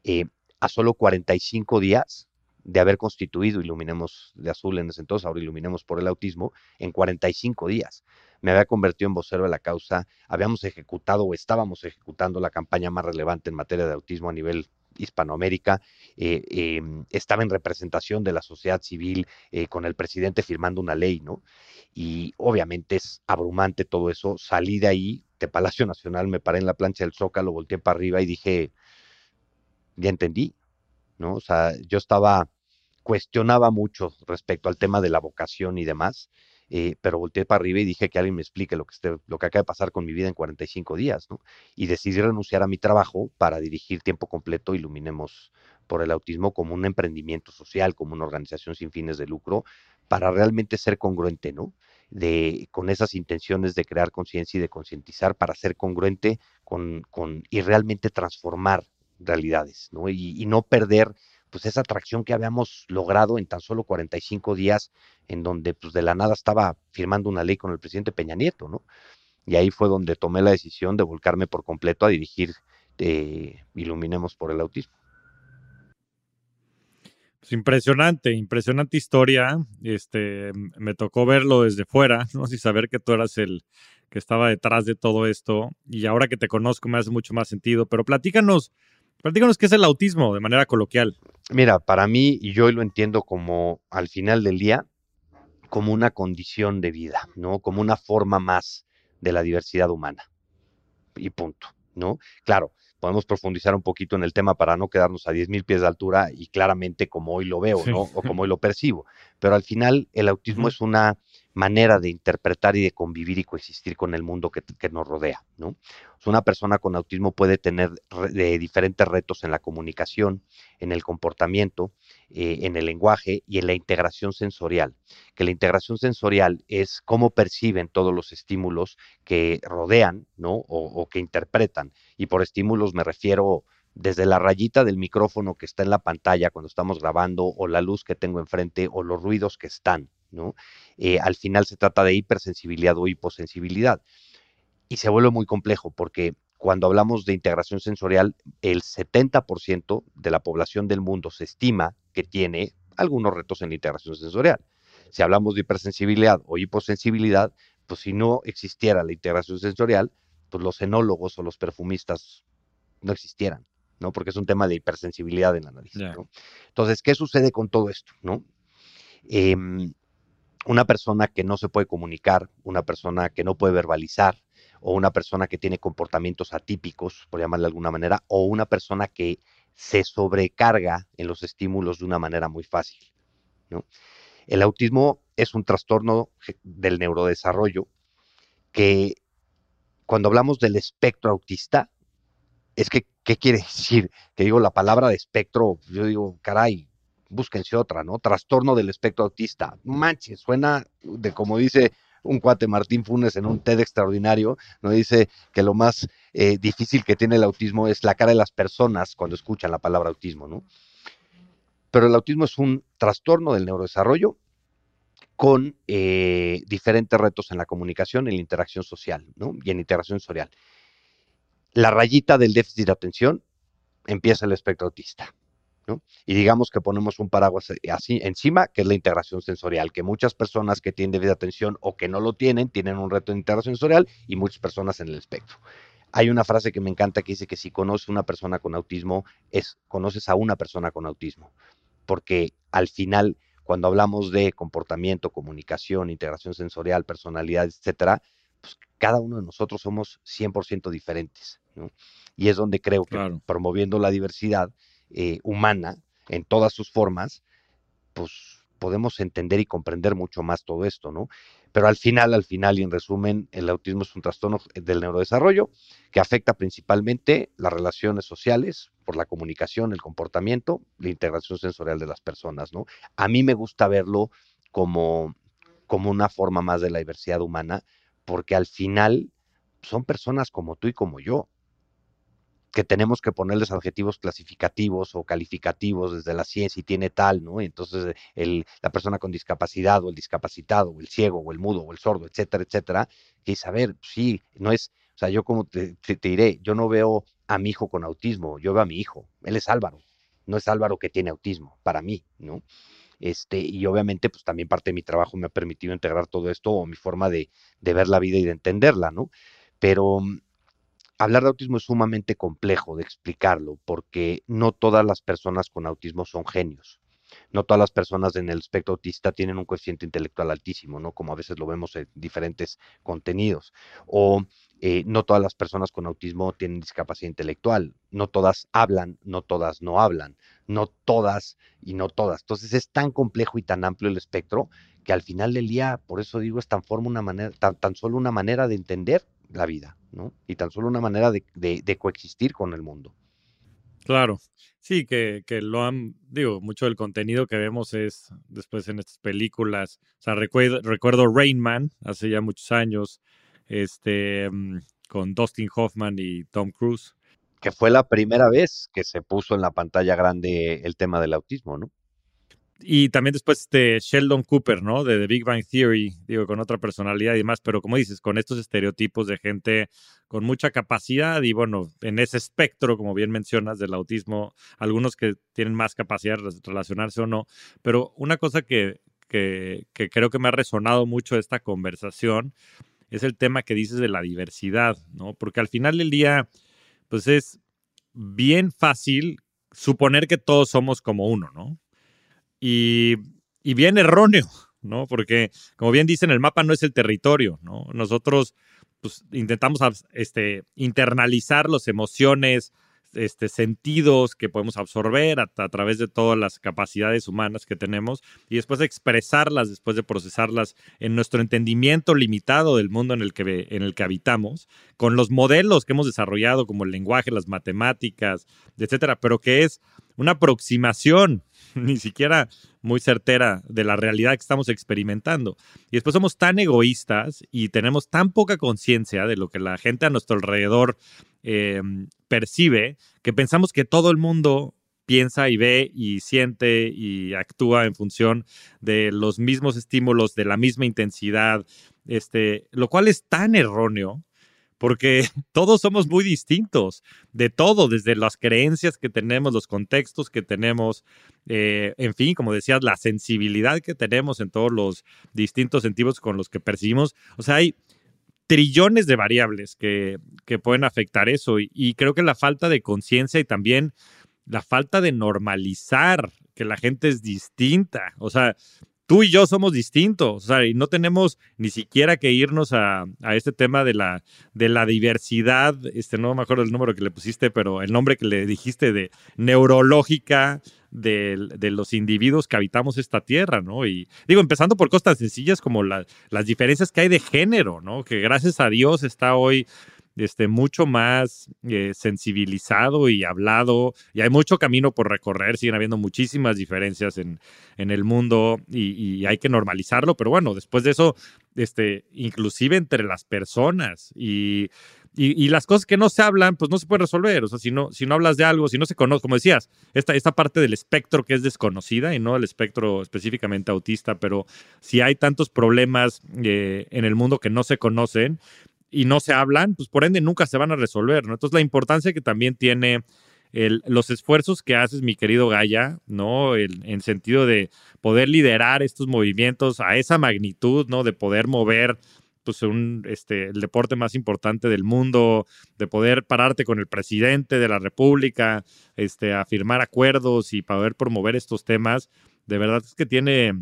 Eh, a solo 45 días de haber constituido Iluminemos de Azul en ese entonces, ahora Iluminemos por el Autismo, en 45 días me había convertido en vocero de la causa, habíamos ejecutado o estábamos ejecutando la campaña más relevante en materia de autismo a nivel Hispanoamérica, eh, em, estaba en representación de la sociedad civil eh, con el presidente firmando una ley, ¿no? Y obviamente es abrumante todo eso. Salí de ahí, de Palacio Nacional, me paré en la plancha del Zócalo, volteé para arriba y dije, ya entendí, ¿no? O sea, yo estaba, cuestionaba mucho respecto al tema de la vocación y demás, eh, pero volteé para arriba y dije que alguien me explique lo que, esté, lo que acaba de pasar con mi vida en 45 días, ¿no? Y decidí renunciar a mi trabajo para dirigir tiempo completo Iluminemos por el Autismo como un emprendimiento social, como una organización sin fines de lucro, para realmente ser congruente, ¿no? De, con esas intenciones de crear conciencia y de concientizar para ser congruente con, con, y realmente transformar realidades, ¿no? Y, no perder pues esa atracción que habíamos logrado en tan solo 45 días, en donde pues de la nada estaba firmando una ley con el presidente Peña Nieto, ¿no? Y ahí fue donde tomé la decisión de volcarme por completo a dirigir eh, Iluminemos por el Autismo. Pues impresionante, impresionante historia. Este, me tocó verlo desde fuera, ¿no? Sin saber que tú eras el que estaba detrás de todo esto. Y ahora que te conozco me hace mucho más sentido. Pero platícanos, Platícanos qué es el autismo de manera coloquial. Mira, para mí, y yo lo entiendo como al final del día, como una condición de vida, ¿no? Como una forma más de la diversidad humana. Y punto, ¿no? Claro, podemos profundizar un poquito en el tema para no quedarnos a 10.000 pies de altura y claramente como hoy lo veo, ¿no? O como hoy lo *laughs* percibo. Pero al final el autismo es una manera de interpretar y de convivir y coexistir con el mundo que, nos rodea. ¿no? una persona con autismo puede tener diferentes retos en la comunicación, en el comportamiento, eh, en el lenguaje y en la integración sensorial. Que la integración sensorial es cómo perciben todos los estímulos que rodean ¿no? o, o que interpretan. Y por estímulos me refiero desde la rayita del micrófono que está en la pantalla cuando estamos grabando, o la luz que tengo enfrente, o los ruidos que están, ¿no? Eh, al final se trata de hipersensibilidad o hiposensibilidad. Y se vuelve muy complejo porque cuando hablamos de integración sensorial, el 70% de la población del mundo se estima que tiene algunos retos en la integración sensorial. Si hablamos de hipersensibilidad o hiposensibilidad, pues si no existiera la integración sensorial, pues los enólogos o los perfumistas no existieran. ¿no? Porque es un tema de hipersensibilidad en la nariz, Entonces, ¿qué sucede con todo esto, no? Em, una persona que no se puede comunicar, una persona que no puede verbalizar, o una persona que tiene comportamientos atípicos, por llamarle de alguna manera, o una persona que se sobrecarga en los estímulos de una manera muy fácil. El autismo es un trastorno del neurodesarrollo que cuando hablamos del espectro autista, es que, ¿qué quiere decir? Que digo, la palabra de espectro, yo digo, caray, búsquense otra, ¿no? Trastorno del espectro autista. Manches, suena de como dice un cuate Martín Funes en un TED extraordinario, ¿no? Dice que lo más eh, difícil que tiene el autismo es la cara de las personas cuando escuchan la palabra autismo, ¿no? Pero el autismo es un trastorno del neurodesarrollo con eh, diferentes retos en la comunicación, en la interacción social, ¿no? Y en integración social la rayita del déficit de atención, empieza el espectro autista. ¿No? Y digamos que ponemos un paraguas eh, así encima, que es la integración sensorial, que muchas personas que tienen déficit de atención o que no lo tienen, tienen un reto de integración sensorial y muchas personas en el espectro. Hay una frase que me encanta que dice que si conoces una persona con autismo, es conoces a una persona con autismo, porque al final, cuando hablamos de comportamiento, comunicación, integración sensorial, personalidad, etcétera, pues cada uno de nosotros somos 100% diferentes. Y es donde creo que promoviendo la diversidad eh, humana en todas sus formas, pues podemos entender y comprender mucho más todo esto, ¿no? Pero al final, al final y en resumen, el autismo es un trastorno del neurodesarrollo que afecta principalmente las relaciones sociales por la comunicación, el comportamiento, la integración sensorial de las personas, ¿no? A mí me gusta verlo como, como una forma más de la diversidad humana, porque al final son personas como tú y como yo, que tenemos que ponerles adjetivos clasificativos o calificativos desde la ciencia y tiene tal, ¿no? Entonces la persona con discapacidad o el discapacitado o el ciego o el mudo o el sordo, etcétera, etcétera, que es, a ver, sí, no es, o sea, yo como te, te diré, yo no veo a mi hijo con autismo, yo veo a mi hijo, él es Álvaro, no es Álvaro que tiene autismo, para mí, ¿no? Este, y obviamente, pues también parte de mi trabajo me ha permitido integrar todo esto o mi forma de, de ver la vida y de entenderla, ¿no? Pero hablar de autismo es sumamente complejo de explicarlo porque no todas las personas con autismo son genios. No todas las personas en el espectro autista tienen un coeficiente intelectual altísimo, ¿no? Como a veces lo vemos en diferentes contenidos. O eh, no todas las personas con autismo tienen discapacidad intelectual, no todas hablan, no todas no hablan, no todas y no todas. Entonces es tan complejo y tan amplio el espectro que al final del día, por eso digo, es tan, forma una manera, tan, solo una manera de entender la vida, ¿no? Y tan solo una manera de, coexistir con el mundo. Claro, sí, que, lo han, digo, mucho del contenido que vemos es después en estas películas. O sea, recuerdo, recuerdo Rain Man hace ya muchos años, este, mm, con Dustin Hoffman y Tom Cruise. Que fue la primera vez que se puso en la pantalla grande el tema del autismo, ¿no? Y también después de Sheldon Cooper, ¿no? De The Big Bang Theory, digo, con otra personalidad y demás, pero como dices, con estos estereotipos de gente con mucha capacidad y bueno, en ese espectro, como bien mencionas, del autismo, algunos que tienen más capacidad de relacionarse o no, pero una cosa que, que, que creo que me ha resonado mucho esta conversación es el tema que dices de la diversidad, ¿no? Porque al final del día, pues es bien fácil suponer que todos somos como uno, ¿no? Y, bien erróneo, ¿no? Porque, como bien dicen, el mapa no es el territorio, ¿no? Nosotros pues, intentamos este, internalizar las emociones, este, sentidos que podemos absorber a, través de todas las capacidades humanas que tenemos y después expresarlas, después de procesarlas en nuestro entendimiento limitado del mundo en el que, en el que habitamos, con los modelos que hemos desarrollado como el lenguaje, las matemáticas, etcétera, pero que es una aproximación *laughs* ni siquiera muy certera de la realidad que estamos experimentando. Y después somos tan egoístas y tenemos tan poca conciencia de lo que la gente a nuestro alrededor eh, percibe que pensamos que todo el mundo piensa y ve y siente y actúa en función de los mismos estímulos, de la misma intensidad, este, lo cual es tan erróneo porque *laughs* todos somos muy distintos de todo, desde las creencias que tenemos, los contextos que tenemos, eh, en fin, como decías, la sensibilidad que tenemos en todos los distintos sentidos con los que percibimos. O sea, hay trillones de variables que, que pueden afectar eso y, y creo que la falta de conciencia y también la falta de normalizar que la gente es distinta. O sea, tú y yo somos distintos, o sea, y no tenemos ni siquiera que irnos a, este tema de la, de la diversidad, este, no me acuerdo el número que le pusiste, pero el nombre que le dijiste de neurológica de, los individuos que habitamos esta tierra, ¿no? Y digo, empezando por cosas sencillas como las diferencias que hay de género, ¿no? Que gracias a Dios está hoy este, mucho más eh, sensibilizado y hablado, y hay mucho camino por recorrer, siguen habiendo muchísimas diferencias en, en el mundo y, hay que normalizarlo, pero bueno, después de eso, este, inclusive entre las personas y, y, las cosas que no se hablan, pues no se pueden resolver. O sea, si no, si no hablas de algo, si no se conoce, como decías, esta, esta parte del espectro que es desconocida y no el espectro específicamente autista, pero si hay tantos problemas eh, en el mundo que no se conocen, y no se hablan, pues por ende nunca se van a resolver. Entonces la importancia que también tiene los esfuerzos que haces, mi querido Gaya, ¿no? El, en sentido de poder liderar estos movimientos a esa magnitud, ¿no? De poder mover pues un, este, el deporte más importante del mundo, de poder pararte con el presidente de la República, este, a firmar acuerdos y poder promover estos temas, de verdad es que tiene,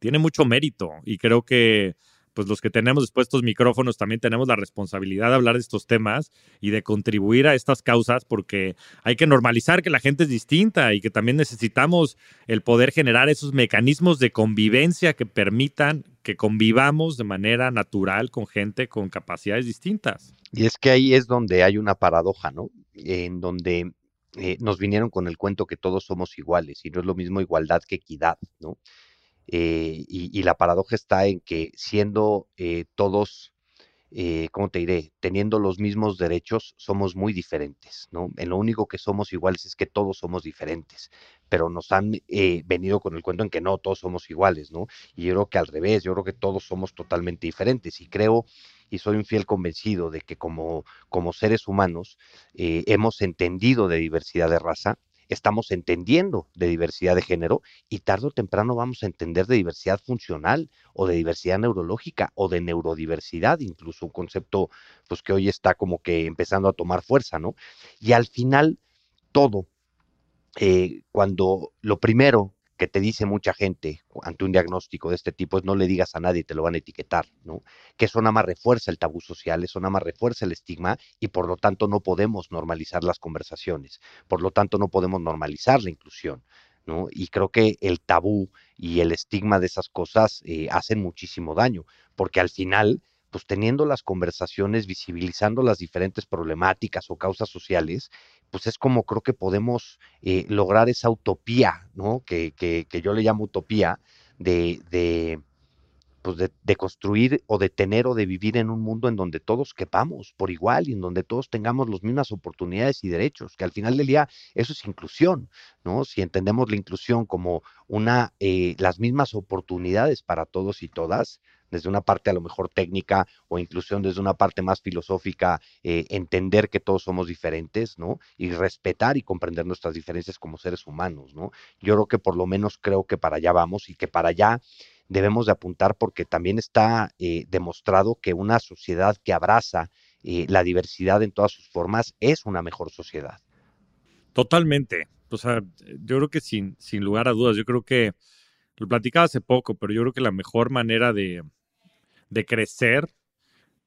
tiene mucho mérito y creo que pues los que tenemos después estos micrófonos también tenemos la responsabilidad de hablar de estos temas y de contribuir a estas causas porque hay que normalizar que la gente es distinta y que también necesitamos el poder generar esos mecanismos de convivencia que permitan que convivamos de manera natural con gente con capacidades distintas. Y es que ahí es donde hay una paradoja, ¿no? En donde eh, nos vinieron con el cuento que todos somos iguales y no es lo mismo igualdad que equidad, ¿no? Eh, y, la paradoja está en que siendo eh, todos, eh, ¿cómo te diré? Teniendo los mismos derechos, somos muy diferentes, ¿no? En lo único que somos iguales es que todos somos diferentes, pero nos han venido con el cuento en que no, todos somos iguales, ¿no? Y yo creo que al revés, yo creo que todos somos totalmente diferentes y creo y soy un fiel convencido de que como, como seres humanos hemos entendido de diversidad de raza estamos entendiendo de diversidad de género y tarde o temprano vamos a entender de diversidad funcional o de diversidad neurológica o de neurodiversidad, incluso un concepto pues que hoy está como que empezando a tomar fuerza, ¿no? Y al final todo, eh, cuando lo primero que te dice mucha gente ante un diagnóstico de este tipo es no le digas a nadie, te lo van a etiquetar, ¿no? Que eso nada más refuerza el tabú social, eso nada más refuerza el estigma y por lo tanto no podemos normalizar las conversaciones, por lo tanto no podemos normalizar la inclusión, ¿no? Y creo que el tabú y el estigma de esas cosas eh, hacen muchísimo daño, porque al final pues teniendo las conversaciones, visibilizando las diferentes problemáticas o causas sociales, pues es como creo que podemos eh, lograr esa utopía, ¿no? Que, que, que, yo le llamo utopía de, de pues de, construir o de tener o de vivir en un mundo en donde todos quepamos por igual y en donde todos tengamos las mismas oportunidades y derechos, que al final del día eso es inclusión, ¿no? Si entendemos la inclusión como una, eh, las mismas oportunidades para todos y todas, desde una parte a lo mejor técnica o inclusión desde una parte más filosófica, eh, entender que todos somos diferentes, ¿no? Y respetar y comprender nuestras diferencias como seres humanos, ¿no? Yo creo que por lo menos creo que para allá vamos y que para allá debemos de apuntar porque también está eh, demostrado que una sociedad que abraza eh, la diversidad en todas sus formas es una mejor sociedad. Totalmente. O sea, yo creo que sin, sin lugar a dudas, yo creo que lo platicaba hace poco, pero yo creo que la mejor manera de, de crecer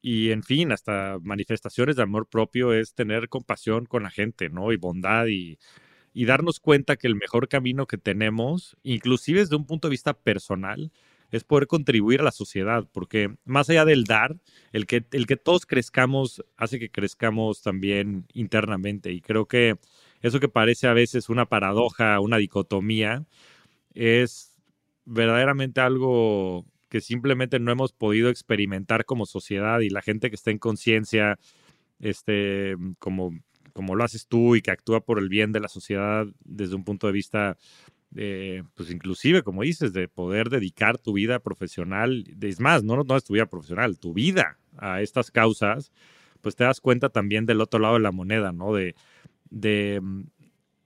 y en fin, hasta manifestaciones de amor propio es tener compasión con la gente, ¿no? Y bondad y, y darnos cuenta que el mejor camino que tenemos, inclusive desde un punto de vista personal, es poder contribuir a la sociedad, porque más allá del dar, el que, el que todos crezcamos hace que crezcamos también internamente. Y creo que eso que parece a veces una paradoja, una dicotomía, es verdaderamente algo que simplemente no hemos podido experimentar como sociedad y la gente que está en conciencia, este, como, como lo haces tú y que actúa por el bien de la sociedad desde un punto de vista, eh, pues inclusive, como dices, de poder dedicar tu vida profesional, es más, no, no es tu vida profesional, tu vida a estas causas, pues te das cuenta también del otro lado de la moneda, ¿no? De, de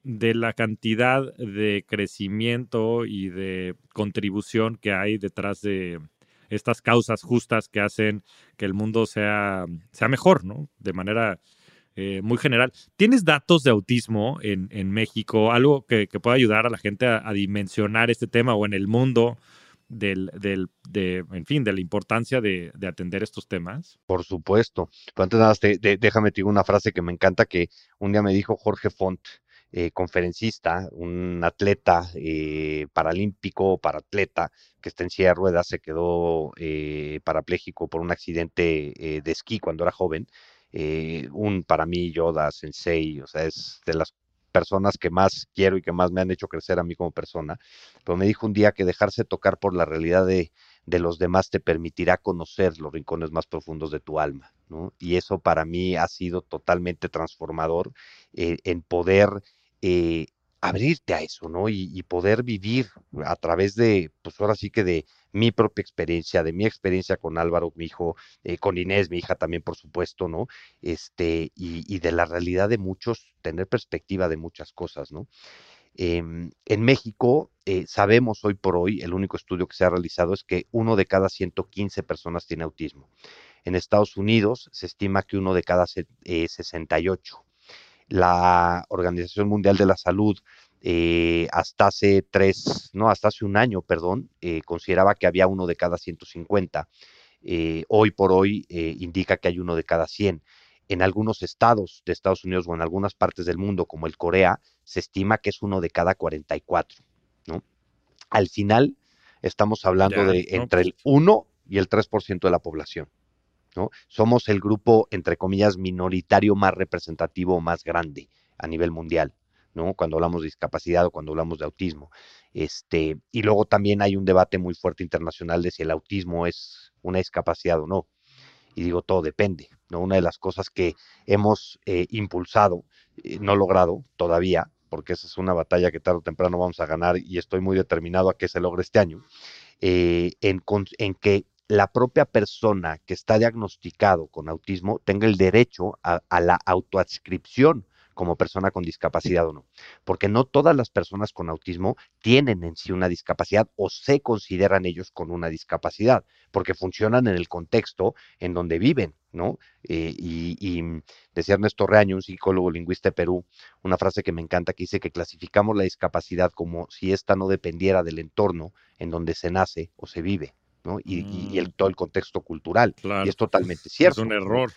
de la cantidad de crecimiento y de contribución que hay detrás de estas causas justas que hacen que el mundo sea, sea mejor, ¿no? De manera eh, muy general. ¿Tienes datos de autismo en, México? ¿Algo que, pueda ayudar a la gente a, dimensionar este tema o en el mundo? Del, del, de, en fin, de la importancia de, atender estos temas? Por supuesto. Pero antes nada, déjame decir una frase que me encanta que un día me dijo Jorge Font, eh, conferencista, un atleta eh, paralímpico, paratleta, que está en silla de ruedas, se quedó eh, parapléjico por un accidente de esquí cuando era joven. un para mí Yoda, Sensei, o sea, es de las personas que más quiero y que más me han hecho crecer a mí como persona, pero me dijo un día que dejarse tocar por la realidad de, de los demás te permitirá conocer los rincones más profundos de tu alma, ¿no? Y eso para mí ha sido totalmente transformador en poder eh, abrirte a eso, ¿no? Y, poder vivir a través de, pues ahora sí que de mi propia experiencia, de mi experiencia con Álvaro, mi hijo, eh, con Inés, mi hija también, por supuesto, ¿no? Este, y, de la realidad de muchos, tener perspectiva de muchas cosas, ¿no? Em, en México, eh, sabemos hoy por hoy, el único estudio que se ha realizado es que uno de cada 115 personas tiene autismo. En Estados Unidos se estima que uno de cada 68 la Organización Mundial de la Salud eh, hasta hace tres, no, hasta hace un año, perdón, eh, consideraba que había uno de cada 150. Eh, hoy por hoy indica que hay uno de cada 100. En algunos estados de Estados Unidos o en algunas partes del mundo, como el Corea, se estima que es uno de cada 44. ¿no? Al final, estamos hablando de entre el 1 pues y el 3% de la población. Somos el grupo, entre comillas, minoritario más representativo más grande a nivel mundial, ¿no? Cuando hablamos de discapacidad o cuando hablamos de autismo. Este, y luego también hay un debate muy fuerte internacional de si el autismo es una discapacidad o no. Y digo, todo depende. Una de las cosas que hemos eh, impulsado, eh, no logrado todavía, porque esa es una batalla que tarde o temprano vamos a ganar y estoy muy determinado a que se logre este año, eh, en, que la propia persona que está diagnosticado con autismo tenga el derecho a, la autoadscripción como persona con discapacidad o no. Porque no todas las personas con autismo tienen en sí una discapacidad o se consideran ellos con una discapacidad, porque funcionan en el contexto en donde viven, ¿no? Eh, y, y, decía Ernesto Reaño, un psicólogo lingüista de Perú, una frase que me encanta que dice que clasificamos la discapacidad como si ésta no dependiera del entorno en donde se nace o se vive. Y, el, mm. todo el contexto cultural. Y es totalmente cierto. Es un error.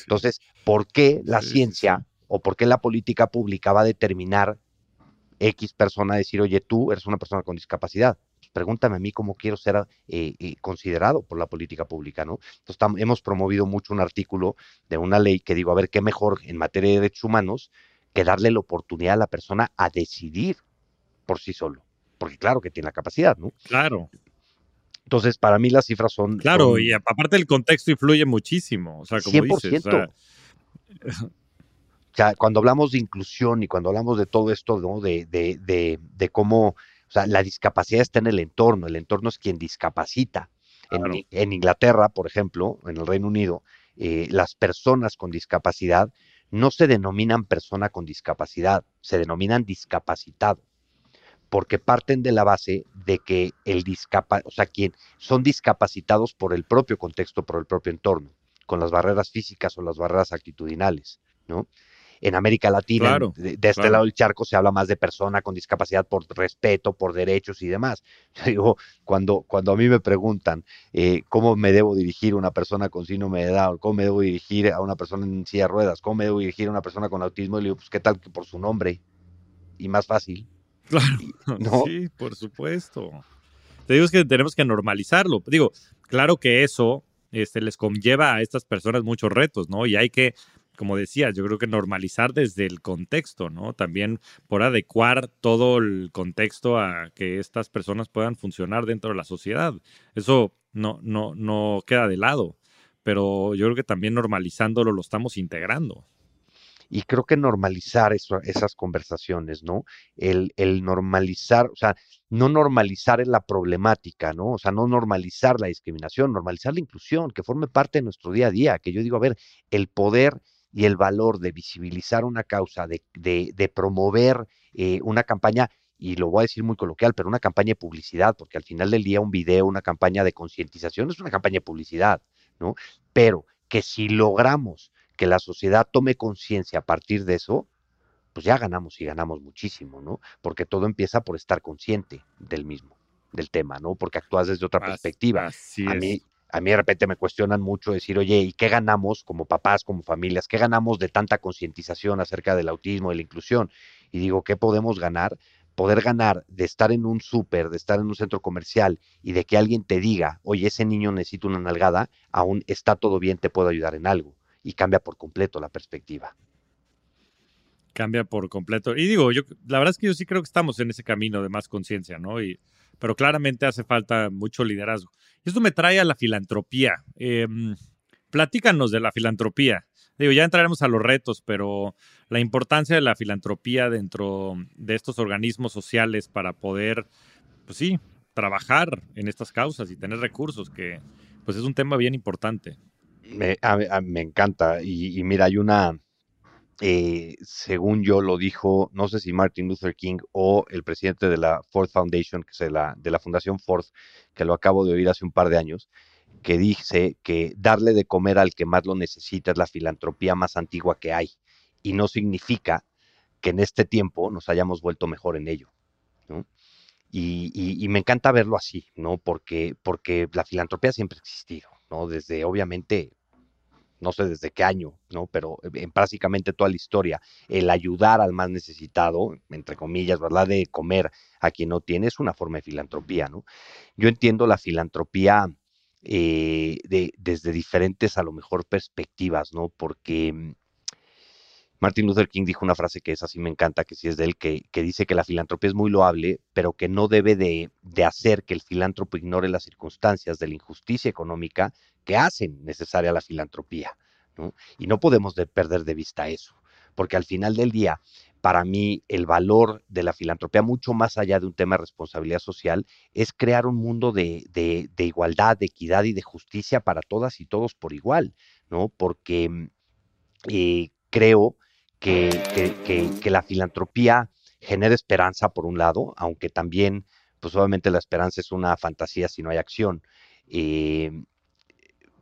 Entonces, ¿por qué la ciencia o por qué la política pública va a determinar X persona a decir, oye, tú eres una persona con discapacidad? Pregúntame a mí cómo quiero ser eh, eh, considerado por la política pública, ¿no? Entonces, hemos promovido mucho un artículo de una ley que digo, a ver, qué mejor en materia de derechos humanos que darle la oportunidad a la persona a decidir por sí solo. Porque claro que tiene la capacidad, ¿no? Claro. Entonces, para mí las cifras son... Claro, y aparte el contexto influye muchísimo, o sea, como 100%. dices. *laughs* O sea... cuando hablamos de inclusión y cuando hablamos de todo esto, ¿no? de, de, de, de, cómo, o sea, la discapacidad está en el entorno, el entorno es quien discapacita. En, en, Inglaterra, por ejemplo, en el Reino Unido, eh, las personas con discapacidad no se denominan persona con discapacidad, se denominan discapacitado porque parten de la base de que el discapa, o sea, quien son discapacitados por el propio contexto, por el propio entorno, con las barreras físicas o las barreras actitudinales, ¿no? en América Latina, de, este lado del charco, se habla más de persona con discapacidad por respeto, por derechos y demás. *laughs* Yo digo, cuando, cuando a mí me preguntan eh, cómo me debo dirigir a una persona con síndrome de Down, cómo me debo dirigir a una persona en silla de ruedas, cómo me debo dirigir a una persona con autismo, le digo, pues qué tal que por su nombre y más fácil. Claro, *laughs* sí, por supuesto. Te digo es que tenemos que normalizarlo. Digo, claro que eso este, les conlleva a estas personas muchos retos, ¿no? Y hay que, como decía, yo creo que normalizar desde el contexto, ¿no? También por adecuar todo el contexto a que estas personas puedan funcionar dentro de la sociedad. Eso no, no, no queda de lado, pero yo creo que también normalizándolo lo estamos integrando y creo que normalizar esas conversaciones, ¿no? El, el, normalizar, o sea, no normalizar la problemática, ¿no? O sea, no normalizar la discriminación, normalizar la inclusión, que forme parte de nuestro día a día, que yo digo, a ver, el poder y el valor de visibilizar una causa, de, de, promover eh, una campaña, y lo voy a decir muy coloquial, pero una campaña de publicidad, porque al final del día un video, una campaña de concientización es una campaña de publicidad, ¿no? Pero que si logramos que la sociedad tome conciencia a partir de eso, pues ya ganamos y ganamos muchísimo, ¿no? Porque todo empieza por estar consciente del mismo, del tema, ¿no? Porque actúas desde otra perspectiva. a mí, a mí de repente me cuestionan mucho decir, oye, ¿y qué ganamos como papás, como familias? ¿Qué ganamos de tanta concientización acerca del autismo, de la inclusión? Y digo, ¿qué podemos ganar? Poder ganar de estar en un súper, de estar en un centro comercial y de que alguien te diga, oye, ese niño necesita una nalgada, aún está todo bien, te puedo ayudar en algo y cambia por completo la perspectiva. Cambia por completo. Y digo, yo la verdad es que yo sí creo que estamos en ese camino de más conciencia, ¿no? Y, pero claramente hace falta mucho liderazgo. Esto me trae a la filantropía. Em, platícanos de la filantropía. Digo, ya entraremos a los retos, pero la importancia de la filantropía dentro de estos organismos sociales para poder, pues sí, trabajar en estas causas y tener recursos, que pues es un tema bien importante. Me, me encanta. Y, mira, hay una, eh, según yo lo dijo, no sé si Martin Luther King o el presidente de la Ford Foundation, que es la, de la Fundación Ford, que lo acabo de oír hace un par de años, que dice que darle de comer al que más lo necesita es la filantropía más antigua que hay. Y no significa que en este tiempo nos hayamos vuelto mejor en ello. Y, y, me encanta verlo así, ¿no? Porque, porque la filantropía siempre ha existido, ¿no? Desde obviamente no sé desde qué año, ¿no? Pero eh, en prácticamente toda la historia, el ayudar al más necesitado, entre comillas, ¿verdad? De comer a quien no tiene, es una forma de filantropía, ¿no? Yo entiendo la filantropía eh, de, desde diferentes, a lo mejor, perspectivas, ¿no? Porque mm, Martin Luther King dijo una frase que es así, me encanta, que sí es de él, que, que dice que la filantropía es muy loable, pero que no debe de, de, hacer que el filántropo ignore las circunstancias de la injusticia económica que hacen necesaria la filantropía. ¿no? Y no podemos perder de vista eso, porque al final del día, para mí, el valor de la filantropía, mucho más allá de un tema de responsabilidad social, es crear un mundo de, de, igualdad, de equidad y de justicia para todas y todos por igual, ¿no? Porque eh, creo que, la filantropía genera esperanza por un lado, aunque también, pues obviamente la esperanza es una fantasía si no hay acción. Eh,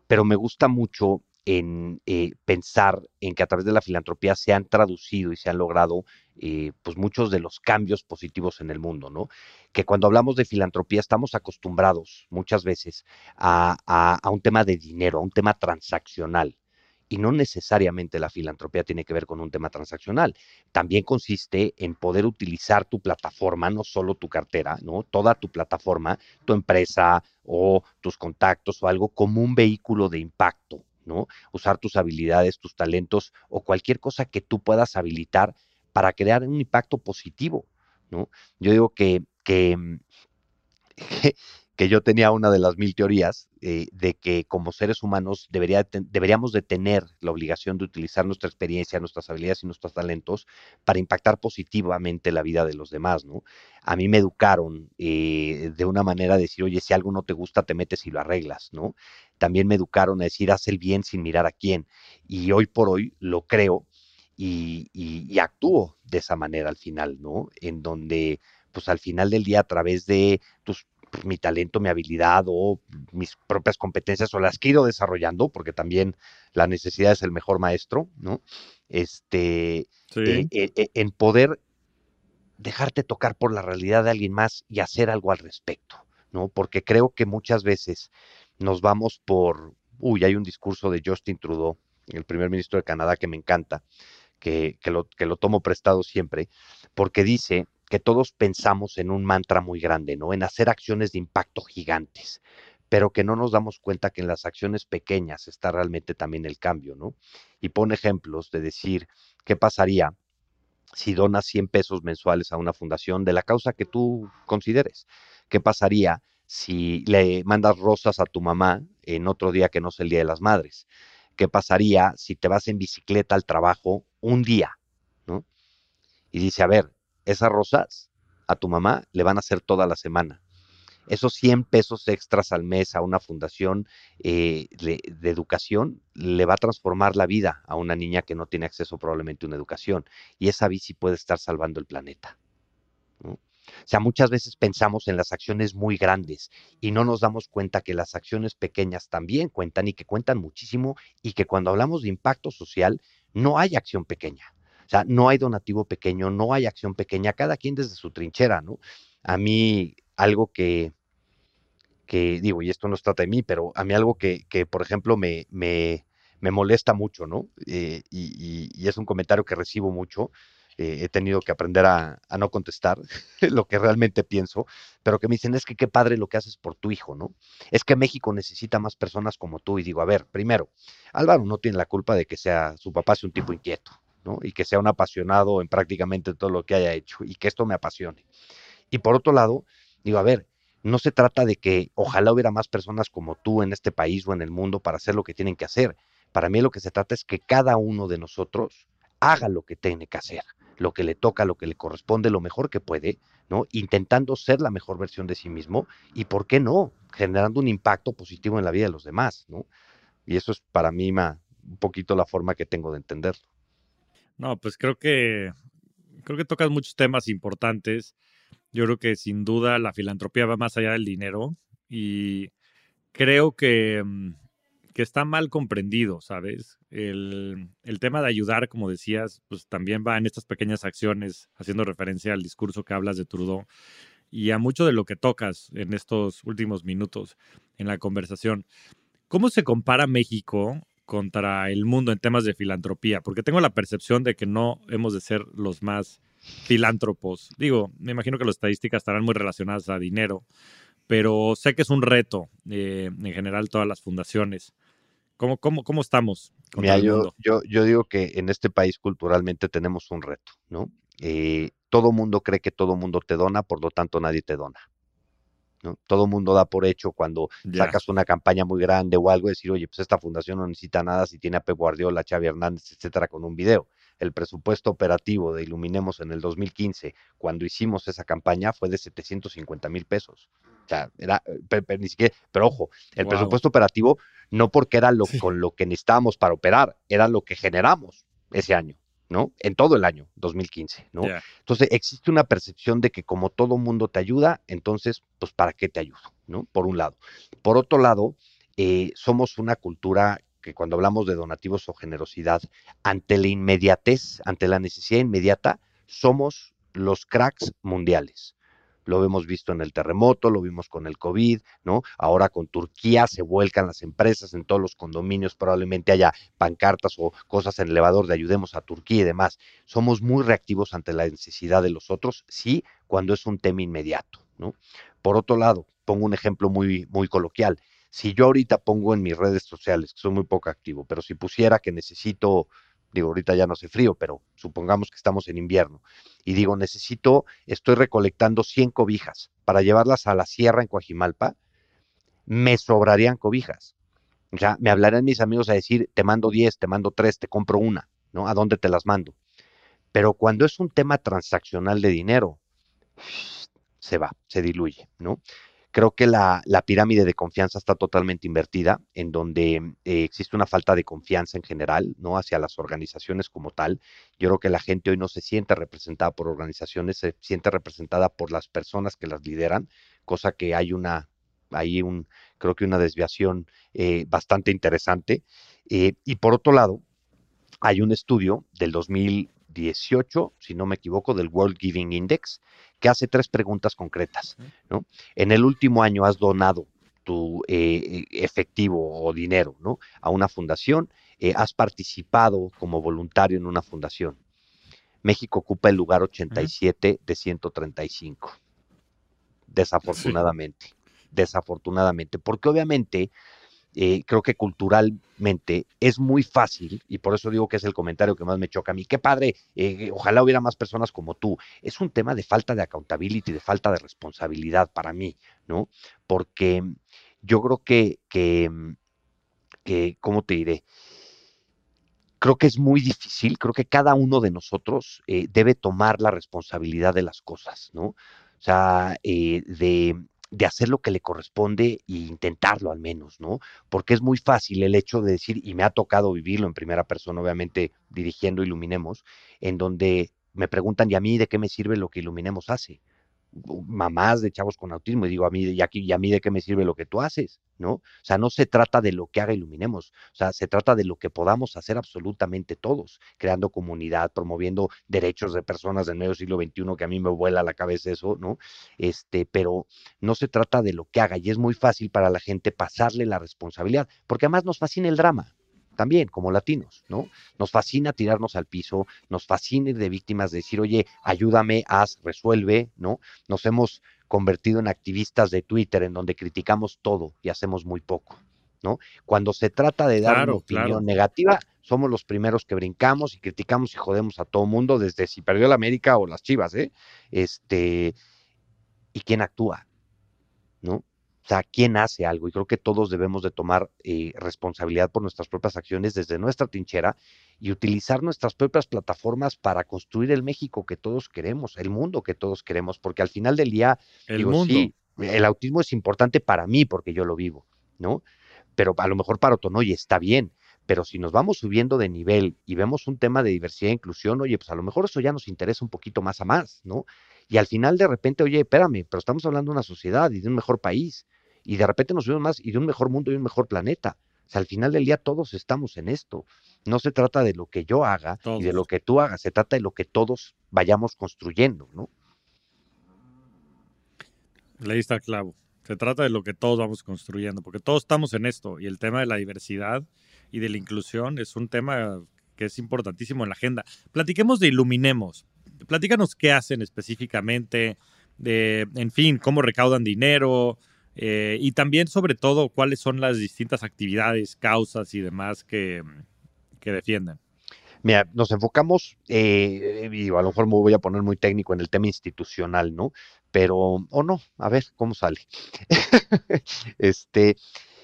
pero me gusta mucho en eh, pensar en que a través de la filantropía se han traducido y se han logrado eh, pues muchos de los cambios positivos en el mundo, ¿no? Que cuando hablamos de filantropía estamos acostumbrados muchas veces a, a un tema de dinero, a un tema transaccional y no necesariamente la filantropía tiene que ver con un tema transaccional. También consiste en poder utilizar tu plataforma, no solo tu cartera, ¿no? Toda tu plataforma, tu empresa o tus contactos o algo como un vehículo de impacto, ¿no? Usar tus habilidades, tus talentos o cualquier cosa que tú puedas habilitar para crear un impacto positivo, ¿no? Yo digo que, que *laughs* que yo tenía una de las mil teorías eh, de que como seres humanos debería, deberíamos de tener la obligación de utilizar nuestra experiencia, nuestras habilidades y nuestros talentos para impactar positivamente la vida de los demás, ¿no? A mí me educaron eh, de una manera de decir, oye, si algo no te gusta, te metes y lo arreglas, ¿no? También me educaron a decir, haz el bien sin mirar a quién. Y hoy por hoy lo creo y, y actúo de esa manera al final, ¿no? En donde pues al final del día a través de tus mi talento, mi habilidad o mis propias competencias o las que he ido desarrollando, porque también la necesidad es el mejor maestro, ¿no? este, eh, eh, eh, en poder dejarte tocar por la realidad de alguien más y hacer algo al respecto, ¿no? Porque creo que muchas veces nos vamos por, uy, hay un discurso de Justin Trudeau, el primer ministro de Canadá, que me encanta, que, que, lo, que lo tomo prestado siempre, porque dice que todos pensamos en un mantra muy grande, ¿no? En hacer acciones de impacto gigantes, pero que no nos damos cuenta que en las acciones pequeñas está realmente también el cambio, ¿no? Y pone ejemplos de decir, ¿qué pasaría si donas 100 pesos mensuales a una fundación de la causa que tú consideres? ¿Qué pasaría si le mandas rosas a tu mamá en otro día que no es el Día de las Madres? ¿Qué pasaría si te vas en bicicleta al trabajo un día? ¿no? Y dice, a ver, esas rosas a tu mamá le van a hacer toda la semana. Esos 100 pesos extras al mes a una fundación eh, de, educación le va a transformar la vida a una niña que no tiene acceso probablemente a una educación. Y esa bici puede estar salvando el planeta. O sea, muchas veces pensamos en las acciones muy grandes y no nos damos cuenta que las acciones pequeñas también cuentan y que cuentan muchísimo y que cuando hablamos de impacto social no hay acción pequeña. O sea, no hay donativo pequeño, no hay acción pequeña, cada quien desde su trinchera, ¿no? A mí algo que, que digo, y esto no se trata de mí, pero a mí algo que, que por ejemplo, me, me, me, molesta mucho, ¿no? Eh, y, y, es un comentario que recibo mucho. Eh, he tenido que aprender a, a, no contestar *laughs* lo que realmente pienso, pero que me dicen, es que qué padre lo que haces por tu hijo, ¿no? Es que México necesita más personas como tú. Y digo, a ver, primero, Álvaro no tiene la culpa de que sea su papá sea un tipo inquieto, y que sea un apasionado en prácticamente todo lo que haya hecho y que esto me apasione. Y por otro lado, digo, a ver, no se trata de que ojalá hubiera más personas como tú en este país o en el mundo para hacer lo que tienen que hacer. Para mí lo que se trata es que cada uno de nosotros haga lo que tiene que hacer, lo que le toca, lo que le corresponde, lo mejor que puede, ¿no? Intentando ser la mejor versión de sí mismo y, ¿por qué no? Generando un impacto positivo en la vida de los demás, ¿no? Y eso es para mí un poquito la forma que tengo de entenderlo. No, pues creo que creo que tocas muchos temas importantes. Yo creo que sin duda la filantropía va más allá del dinero y creo que, mm, que está mal comprendido, ¿sabes? El, el, tema de ayudar, como decías, pues también va en estas pequeñas acciones, haciendo referencia al discurso que hablas de Trudeau y a mucho de lo que tocas en estos últimos minutos en la conversación. ¿Cómo se compara México contra el mundo en temas de filantropía, porque tengo la percepción de que no hemos de ser los más filántropos. Digo, me imagino que las estadísticas estarán muy relacionadas a dinero, pero sé que es un reto eh, en general todas las fundaciones. ¿Cómo, cómo, cómo estamos? Mira, yo, yo, yo, digo que en este país culturalmente tenemos un reto, ¿no? Eh, todo mundo cree que todo mundo te dona, por lo tanto nadie te dona. Todo mundo da por hecho cuando sacas una campaña muy grande o algo, decir, oye, pues esta fundación no necesita nada si tiene a Pep Guardiola, Xavi Hernández, etcétera, con un video. El presupuesto operativo de Iluminemos en el 2015, cuando hicimos esa campaña, fue de 750 mil pesos. O sea, era, pero, ni siquiera, pero ojo, el presupuesto operativo no porque era lo, con lo que necesitábamos para operar, era lo que generamos ese año. ¿No? En todo el año 2015, ¿no? Entonces existe una percepción de que como todo mundo te ayuda, entonces, pues, ¿para qué te ayudo? ¿No? Por un lado. Por otro lado, eh, somos una cultura que cuando hablamos de donativos o generosidad, ante la inmediatez, ante la necesidad inmediata, somos los cracks mundiales lo hemos visto en el terremoto, lo vimos con el COVID, ¿no? Ahora con Turquía se vuelcan las empresas en todos los condominios, probablemente haya pancartas o cosas en elevador de ayudemos a Turquía y demás. Somos muy reactivos ante la necesidad de los otros, sí, cuando es un tema inmediato, ¿no? Por otro lado, pongo un ejemplo muy, muy coloquial. Si yo ahorita pongo en mis redes sociales, que soy muy poco activo, pero si pusiera que necesito digo, ahorita ya no hace frío, pero supongamos que estamos en invierno, y digo, necesito, estoy recolectando 100 cobijas para llevarlas a la sierra en Coajimalpa, me sobrarían cobijas. O sea, me hablarán mis amigos a decir, te mando 10, te mando 3, te compro una, ¿no? ¿A dónde te las mando? Pero cuando es un tema transaccional de dinero, se va, se diluye, ¿no? Creo que la, pirámide de confianza está totalmente invertida, en donde eh, existe una falta de confianza en general, ¿no? Hacia las organizaciones como tal. Yo creo que la gente hoy no se siente representada por organizaciones, se siente representada por las personas que las lideran, cosa que hay una, hay un, creo que una desviación eh, bastante interesante. Eh, y por otro lado, hay un estudio del 2018, si no me equivoco, del World Giving Index, que hace tres preguntas concretas. ¿no? En el último año has donado tu eh, efectivo o dinero ¿no? a una fundación, eh, has participado como voluntario en una fundación. México ocupa el lugar 87 de 135. Desafortunadamente. Desafortunadamente. Porque obviamente eh, creo que culturalmente es muy fácil, y por eso digo que es el comentario que más me choca a mí, qué padre, eh, ojalá hubiera más personas como tú. Es un tema de falta de accountability, de falta de responsabilidad para mí, ¿no? Porque yo creo que, que, que ¿cómo te diré? Creo que es muy difícil, creo que cada uno de nosotros eh, debe tomar la responsabilidad de las cosas, ¿no? O sea, de de hacer lo que le corresponde e intentarlo al menos, ¿no? Porque es muy fácil el hecho de decir, y me ha tocado vivirlo en primera persona, obviamente dirigiendo Iluminemos, en donde me preguntan, ¿y a mí de qué me sirve lo que Iluminemos hace? Mamás de chavos con autismo y digo a mí y aquí y a mí de qué me sirve lo que tú haces, ¿no? O sea, no se trata de lo que haga Iluminemos, o sea, se trata de lo que podamos hacer absolutamente todos, creando comunidad, promoviendo derechos de personas del medio siglo XXI, que a mí me vuela la cabeza eso, ¿no? Este, pero no se trata de lo que haga y es muy fácil para la gente pasarle la responsabilidad, porque además nos fascina el drama, también como latinos, ¿no? Nos fascina tirarnos al piso, nos fascina ir de víctimas, decir, oye, ayúdame, haz, resuelve, ¿no? Nos hemos convertido en activistas de Twitter en donde criticamos todo y hacemos muy poco, ¿no? Cuando se trata de dar una opinión negativa, somos los primeros que brincamos y criticamos y jodemos a todo mundo, desde si perdió la América o las Chivas, ¿eh? Este, ¿y quién actúa? ¿No? O sea, ¿quién hace algo? Y creo que todos debemos de tomar eh, responsabilidad por nuestras propias acciones desde nuestra trinchera y utilizar nuestras propias plataformas para construir el México que todos queremos, el mundo que todos queremos, porque al final del día, el digo, mundo. sí, el autismo es importante para mí porque yo lo vivo, ¿no? Pero a lo mejor para Otonoy está bien, pero si nos vamos subiendo de nivel y vemos un tema de diversidad e inclusión, oye, pues a lo mejor eso ya nos interesa un poquito más a más, ¿no? Y al final de repente, oye, espérame, pero estamos hablando de una sociedad y de un mejor país y de repente nos vemos más y de un mejor mundo y un mejor planeta. O sea, al final del día todos estamos en esto. No se trata de lo que yo haga y de lo que tú hagas, se trata de lo que todos vayamos construyendo, ¿no? Leí está clavo. Se trata de lo que todos vamos construyendo, porque todos estamos en esto y el tema de la diversidad y de la inclusión es un tema que es importantísimo en la agenda. Platiquemos de Iluminemos. Platícanos qué hacen específicamente, de, en fin, cómo recaudan dinero, eh, y también, sobre todo, cuáles son las distintas actividades, causas y demás que, que defienden. Mira, nos enfocamos, eh, y a lo mejor me voy a poner muy técnico en el tema institucional, ¿no? Pero, o no, a ver cómo sale. *laughs* este,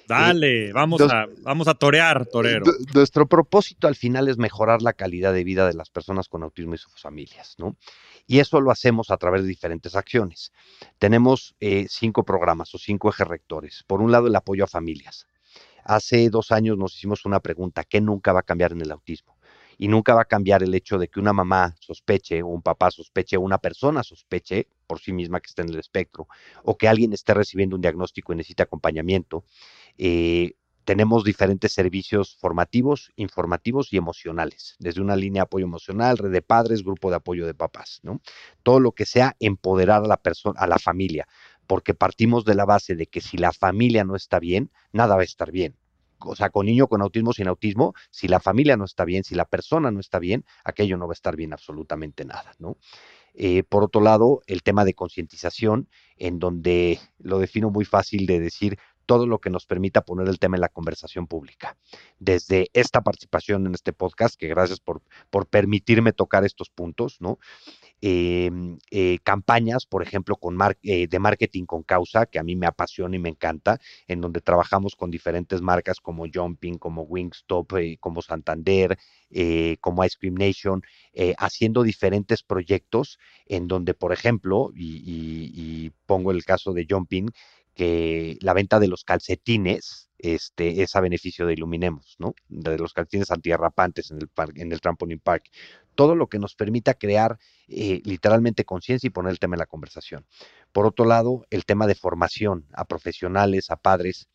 Dale, vamos, a, vamos a torear, torero. Nuestro propósito al final es mejorar la calidad de vida de las personas con autismo y sus familias, ¿no? Y eso lo hacemos a través de diferentes acciones. Tenemos eh, cinco programas o cinco ejes rectores. Por un lado, el apoyo a familias. Hace dos años nos hicimos una pregunta, ¿qué nunca va a cambiar en el autismo? Y nunca va a cambiar el hecho de que una mamá sospeche o un papá sospeche o una persona sospeche por sí misma que esté en el espectro o que alguien esté recibiendo un diagnóstico y necesite acompañamiento. Eh, tenemos diferentes servicios formativos, informativos y emocionales, desde una línea de apoyo emocional, red de padres, grupo de apoyo de papás, ¿no? Todo lo que sea empoderar a la persona, a la familia, porque partimos de la base de que si la familia no está bien, nada va a estar bien. O sea, con niño con autismo, sin autismo, si la familia no está bien, si la persona no está bien, aquello no va a estar bien absolutamente nada, ¿no? Eh, por otro lado, el tema de concientización, en donde lo defino muy fácil de decir, todo lo que nos permita poner el tema en la conversación pública. Desde esta participación en este podcast, que gracias por, por permitirme tocar estos puntos, ¿no? Em, eh, campañas, por ejemplo, con eh, de marketing con causa, que a mí me apasiona y me encanta, en donde trabajamos con diferentes marcas como Jumping, como Wingstop, eh, como Santander, como Ice Cream Nation, haciendo diferentes proyectos en donde, por ejemplo, y pongo el caso de Jumping, que la venta de los calcetines este, es a beneficio de Iluminemos, ¿no? De los calcetines antiarrapantes en el, en el Trampoline Park. Todo lo que nos permita crear eh, literalmente conciencia y poner el tema en la conversación. Por otro lado, el tema de formación a profesionales, a padres.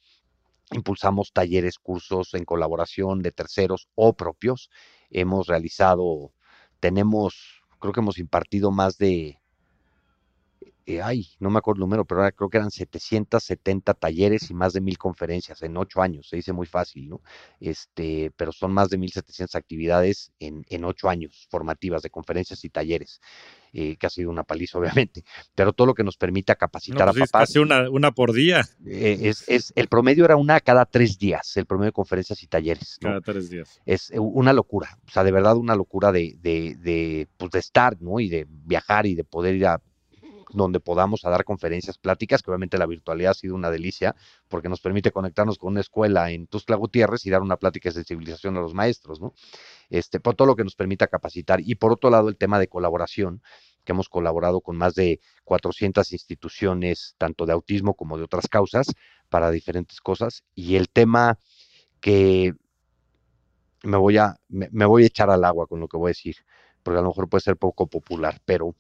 Impulsamos talleres, cursos en colaboración de terceros o propios hemos realizado, tenemos, creo que hemos impartido más de eh, ay, no me acuerdo el número, pero ahora creo que eran 770 talleres y más de mil conferencias en ocho años, se dice muy fácil, ¿no? Este, pero son más de 1.700 actividades en, en ocho años formativas de conferencias y talleres, eh, que ha sido una paliza, *laughs* obviamente, pero todo lo que nos permita capacitar pues a papás. casi una, una por día. Eh, es, es, el promedio era una cada tres días, el promedio de conferencias y talleres. ¿no? Cada tres días. Es una locura, o sea, de verdad una locura de, de, de, pues de estar, ¿no? Y de viajar y de poder ir a donde podamos dar conferencias, pláticas, que obviamente la virtualidad ha sido una delicia, porque nos permite conectarnos con una escuela en Tuxtla Gutiérrez y dar una plática de sensibilización a los maestros, ¿no? Este, por todo lo que nos permita capacitar. Y por otro lado, el tema de colaboración, que hemos colaborado con más de 400 instituciones, tanto de autismo como de otras causas, para diferentes cosas. Y el tema que me voy a, me voy a echar al agua con lo que voy a decir, porque a lo mejor puede ser poco popular, pero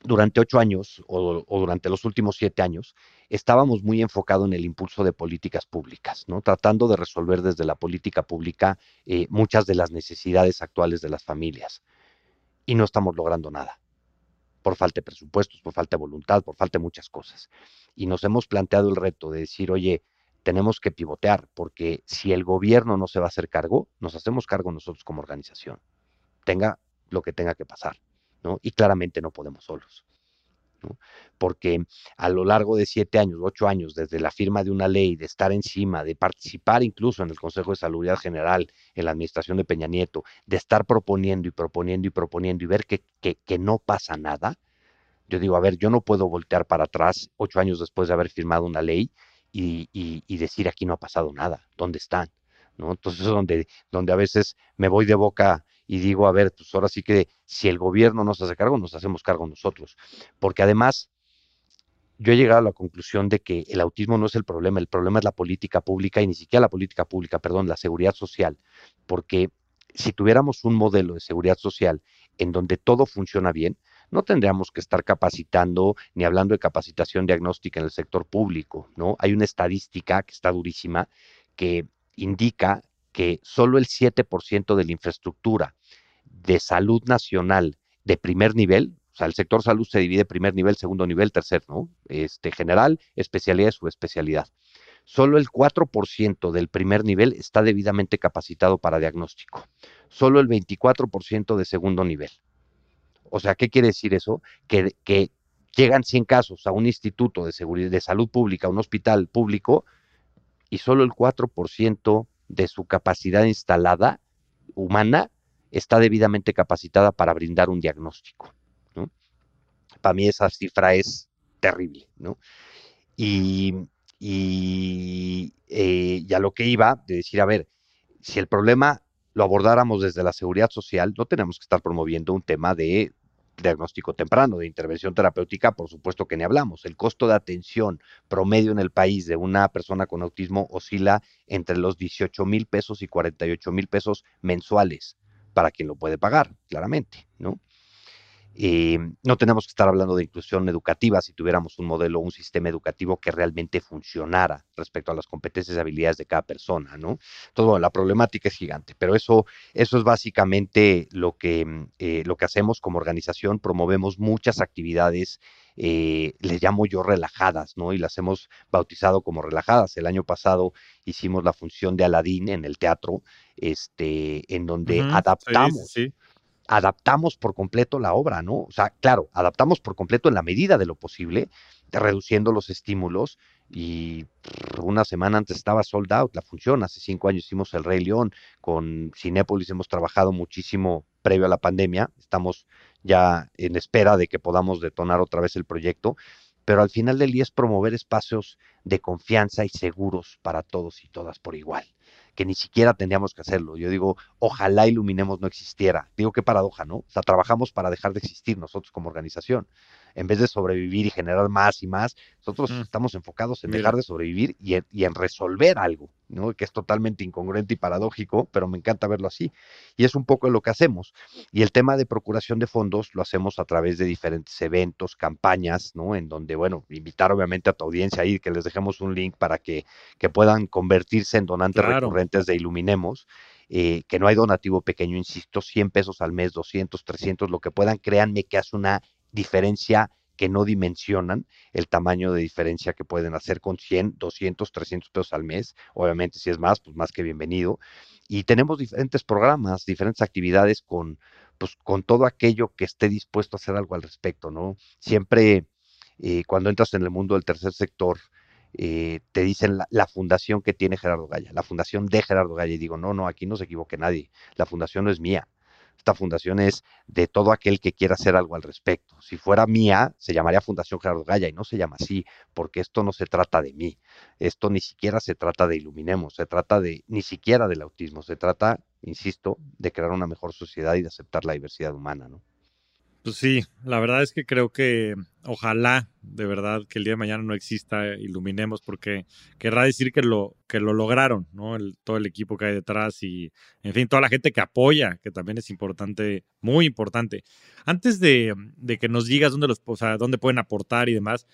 durante ocho años o, durante los últimos siete años estábamos muy enfocados en el impulso de políticas públicas, ¿no? tratando de resolver desde la política pública eh, muchas de las necesidades actuales de las familias. Y no estamos logrando nada, por falta de presupuestos, por falta de voluntad, por falta de muchas cosas. Y nos hemos planteado el reto de decir, oye, tenemos que pivotear, porque si el gobierno no se va a hacer cargo, nos hacemos cargo nosotros como organización, tenga lo que tenga que pasar. Y claramente no podemos solos. Porque a lo largo de siete años, ocho años, desde la firma de una ley, de estar encima, de participar incluso en el Consejo de Salud General, en la administración de Peña Nieto, de estar proponiendo y proponiendo y proponiendo y ver que, que, que no pasa nada, yo digo, a ver, yo no puedo voltear para atrás ocho años después de haber firmado una ley y, y, y decir aquí no ha pasado nada, ¿dónde están? ¿No? Entonces es donde, donde a veces me voy de boca y digo, a ver, pues ahora sí que si el gobierno nos hace cargo, nos hacemos cargo nosotros. Porque además, yo he llegado a la conclusión de que el autismo no es el problema, el problema es la política pública y ni siquiera la política pública, perdón, la seguridad social. Porque si tuviéramos un modelo de seguridad social en donde todo funciona bien, no tendríamos que estar capacitando ni hablando de capacitación diagnóstica en el sector público, ¿no? Hay una estadística que está durísima que indica que solo el 7% de la infraestructura de salud nacional de primer nivel, o sea, el sector salud se divide primer nivel, segundo nivel, tercer, ¿no? Este, general, especialidad subespecialidad. Solo el 4% del primer nivel está debidamente capacitado para diagnóstico. Solo el 24% de segundo nivel. O sea, ¿qué quiere decir eso? Que, que llegan 100 casos a un instituto de, seguridad, de salud pública, a un hospital público, y solo el 4% de su capacidad instalada humana está debidamente capacitada para brindar un diagnóstico. Para mí esa cifra es terrible. ¿no? Y, y, eh, y a lo que iba, de decir, a ver, si el problema lo abordáramos desde la seguridad social, no tenemos que estar promoviendo un tema de diagnóstico temprano, de intervención terapéutica, por supuesto que ni hablamos. El costo de atención promedio en el país de una persona con autismo oscila entre los 18 mil pesos y 48 mil pesos mensuales para quien lo puede pagar, claramente, ¿no? Eh, no tenemos que estar hablando de inclusión educativa si tuviéramos un modelo, un sistema educativo que realmente funcionara respecto a las competencias y habilidades de cada persona, ¿no? Entonces, bueno, la problemática es gigante, pero eso, eso es básicamente lo que, eh, lo que hacemos como organización, promovemos muchas actividades, eh, les llamo yo relajadas, ¿no? Y las hemos bautizado como relajadas. El año pasado hicimos la función de Aladín en el teatro, este, en donde uh -huh, adaptamos. Sí, sí adaptamos por completo la obra, ¿no? O sea, claro, adaptamos por completo en la medida de lo posible, reduciendo los estímulos y una semana antes estaba sold out la función. Hace cinco años hicimos El Rey León con Cinépolis, hemos trabajado muchísimo previo a la pandemia, estamos ya en espera de que podamos detonar otra vez el proyecto, pero al final del día es promover espacios de confianza y seguros para todos y todas por igual que ni siquiera tendríamos que hacerlo. Yo digo, ojalá Iluminemos no existiera. Digo, qué paradoja, ¿no? O sea, trabajamos para dejar de existir nosotros como organización. En vez de sobrevivir y generar más y más, nosotros mm. estamos enfocados en Mira. dejar de sobrevivir y en, y en, resolver algo, ¿no? Que es totalmente incongruente y paradójico, pero me encanta verlo así. Y es un poco lo que hacemos. Y el tema de procuración de fondos lo hacemos a través de diferentes eventos, campañas, ¿no? En donde, bueno, invitar obviamente a tu audiencia ahí, que les dejemos un link para que, que puedan convertirse en donantes claro. recurrentes de Iluminemos. eh, que no hay donativo pequeño, insisto, 100 pesos al mes, 200, 300, lo que puedan, créanme que hace una diferencia que no dimensionan el tamaño de diferencia que pueden hacer con 100, 200, 300 pesos al mes. Obviamente, si es más, pues más que bienvenido. Y tenemos diferentes programas, diferentes actividades con, pues, con todo aquello que esté dispuesto a hacer algo al respecto, ¿no? Siempre eh, cuando entras en el mundo del tercer sector, eh, te dicen la, fundación que tiene Gerardo Gaya, la fundación de Gerardo Gaya. Y digo, no, no, aquí no se equivoque nadie. La fundación no es mía. Esta fundación es de todo aquel que quiera hacer algo al respecto. Si fuera mía, se llamaría Fundación Gerardo Gaya y no se llama así, porque esto no se trata de mí. Esto ni siquiera se trata de Iluminemos, se trata de ni siquiera del autismo, se trata, insisto, de crear una mejor sociedad y de aceptar la diversidad humana, ¿no? Pues sí, la verdad es que creo que ojalá de verdad que el día de mañana no exista Iluminemos porque querrá decir que lo, que lo lograron, ¿no? todo el equipo que hay detrás y, en fin, toda la gente que apoya, que también es importante, muy importante. Antes de, que nos digas dónde, los, o sea, dónde pueden aportar y demás,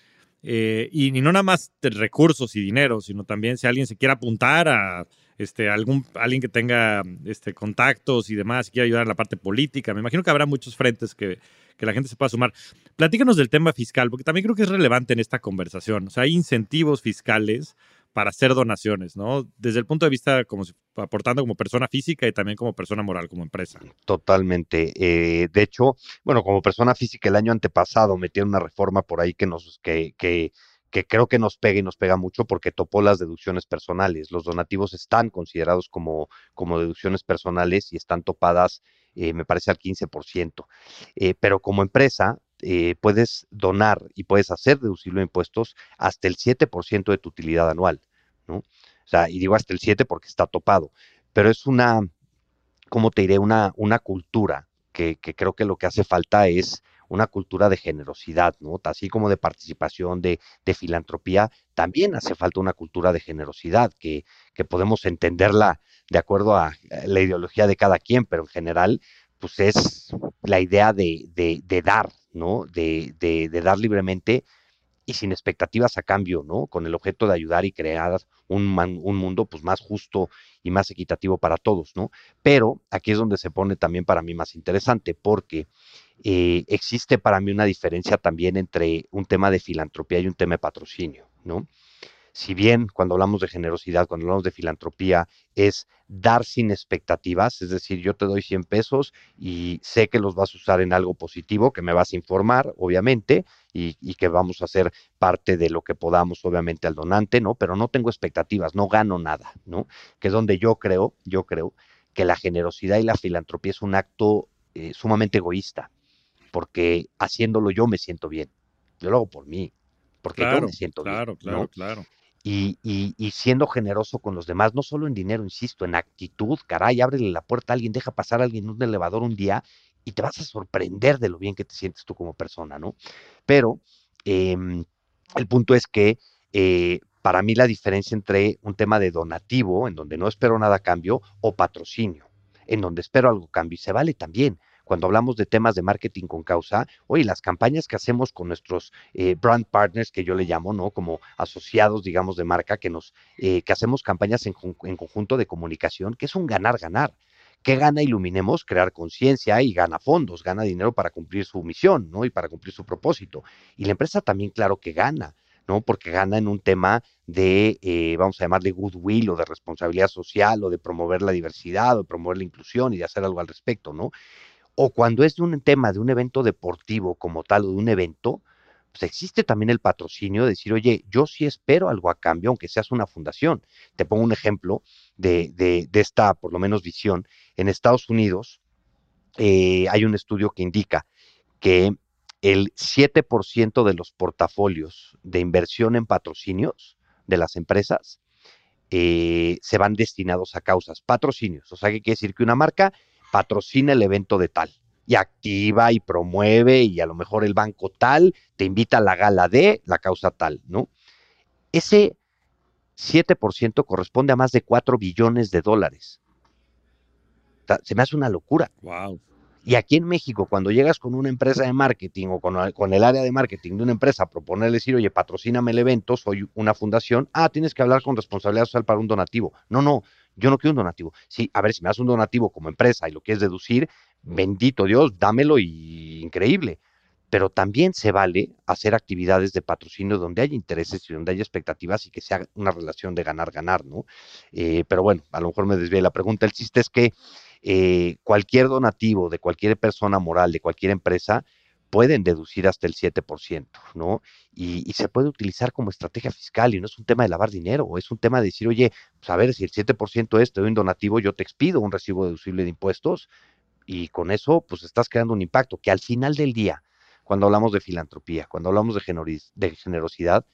eh, y, y, no nada más recursos y dinero, sino también si alguien se quiere apuntar a este, algún, alguien que tenga este, contactos y demás, quiera ayudar en la parte política. Me imagino que habrá muchos frentes que, que la gente se pueda sumar. Platícanos del tema fiscal, porque también creo que es relevante en esta conversación. O sea, hay incentivos fiscales para hacer donaciones, ¿no? Desde el punto de vista como si, aportando como persona física y también como persona moral, como empresa. Totalmente. Eh, de hecho, bueno, como persona física el año antepasado metieron una reforma por ahí que nos, que, que que creo que nos pega y nos pega mucho porque topó las deducciones personales. Los donativos están considerados como, como deducciones personales y están topadas, eh, me parece, al 15%. Eh, pero como empresa, eh, puedes donar y puedes hacer deducible impuestos hasta el 7% de tu utilidad anual, ¿no? O sea, y digo hasta el 7 porque está topado, pero es una, ¿cómo te diré? Una, una cultura que, que creo que lo que hace falta es una cultura de generosidad, ¿no? Así como de participación, de, filantropía, también hace falta una cultura de generosidad, que, que podemos entenderla de acuerdo a la ideología de cada quien, pero en general, pues es la idea de, de, dar, ¿no? De, de, dar libremente y sin expectativas a cambio, ¿no? Con el objeto de ayudar y crear un, un, mundo pues más justo y más equitativo para todos, ¿no? Pero aquí es donde se pone también para mí más interesante, porque eh, existe para mí una diferencia también entre un tema de filantropía y un tema de patrocinio, ¿no? Si bien cuando hablamos de generosidad, cuando hablamos de filantropía, es dar sin expectativas, es decir, yo te doy 100 pesos y sé que los vas a usar en algo positivo, que me vas a informar, obviamente, y, que vamos a hacer parte de lo que podamos, obviamente, al donante, ¿no? Pero no tengo expectativas, no gano nada, ¿no? Que es donde yo creo, yo creo que la generosidad y la filantropía es un acto eh, sumamente egoísta porque haciéndolo yo me siento bien. Yo lo hago por mí, porque yo me siento bien. Claro, claro, claro. Y, y, siendo generoso con los demás, no solo en dinero, insisto, en actitud, caray, ábrele la puerta a alguien, deja pasar a alguien en un elevador un día y te vas a sorprender de lo bien que te sientes tú como persona, ¿no? Pero em, el punto es que eh, para mí la diferencia entre un tema de donativo, en donde no espero nada a cambio, o patrocinio, en donde espero algo a cambio, y se vale también cuando hablamos de temas de marketing con causa, oye, las campañas que hacemos con nuestros eh, brand partners, que yo le llamo, ¿no? Como asociados, digamos, de marca, que nos, eh, que hacemos campañas en, conjunto de comunicación, que es un ganar-ganar. ¿Qué gana Iluminemos? Crear conciencia y gana fondos, gana dinero para cumplir su misión, ¿no? Y para cumplir su propósito. Y la empresa también, claro que gana. ¿no? Porque gana en un tema de, eh, vamos a llamarle goodwill o de responsabilidad social o de promover la diversidad o de promover la inclusión y de hacer algo al respecto, ¿no? O cuando es de un tema de un evento deportivo como tal o de un evento, pues existe también el patrocinio de decir, oye, yo sí espero algo a cambio, aunque seas una fundación. Te pongo un ejemplo de, de, esta, por lo menos, visión. En Estados Unidos eh, hay un estudio que indica que el 7% de los portafolios de inversión en patrocinios de las empresas eh, se van destinados a causas, patrocinios. O sea, que quiere decir que una marca patrocina el evento de tal y activa y promueve y a lo mejor el banco tal te invita a la gala de la causa tal, ¿no? Ese 7% corresponde a más de 4 billones de dólares. se me hace una locura. Wow. Y aquí en México, cuando llegas con una empresa de marketing o con, con, el área de marketing de una empresa a proponerle decir, oye, patrocíname el evento, soy una fundación, ah, tienes que hablar con responsabilidad social para un donativo. No, no, Yo no quiero un donativo. Sí, a ver, si me das un donativo como empresa y lo quieres deducir, bendito Dios, dámelo y increíble. Pero también se vale hacer actividades de patrocinio donde haya intereses y donde haya expectativas y que sea una relación de ganar-ganar, ¿no? Eh, pero bueno, a lo mejor me desvié la pregunta. El chiste es que eh, cualquier donativo de cualquier persona moral, de cualquier empresa, pueden deducir hasta el 7%, ¿no? Y, se puede utilizar como estrategia fiscal y no es un tema de lavar dinero, es un tema de decir, oye, pues a ver, si el 7% es, te doy un donativo, yo te expido un recibo deducible de impuestos y con eso, pues estás creando un impacto que al final del día, cuando hablamos de filantropía, cuando hablamos de, de generosidad,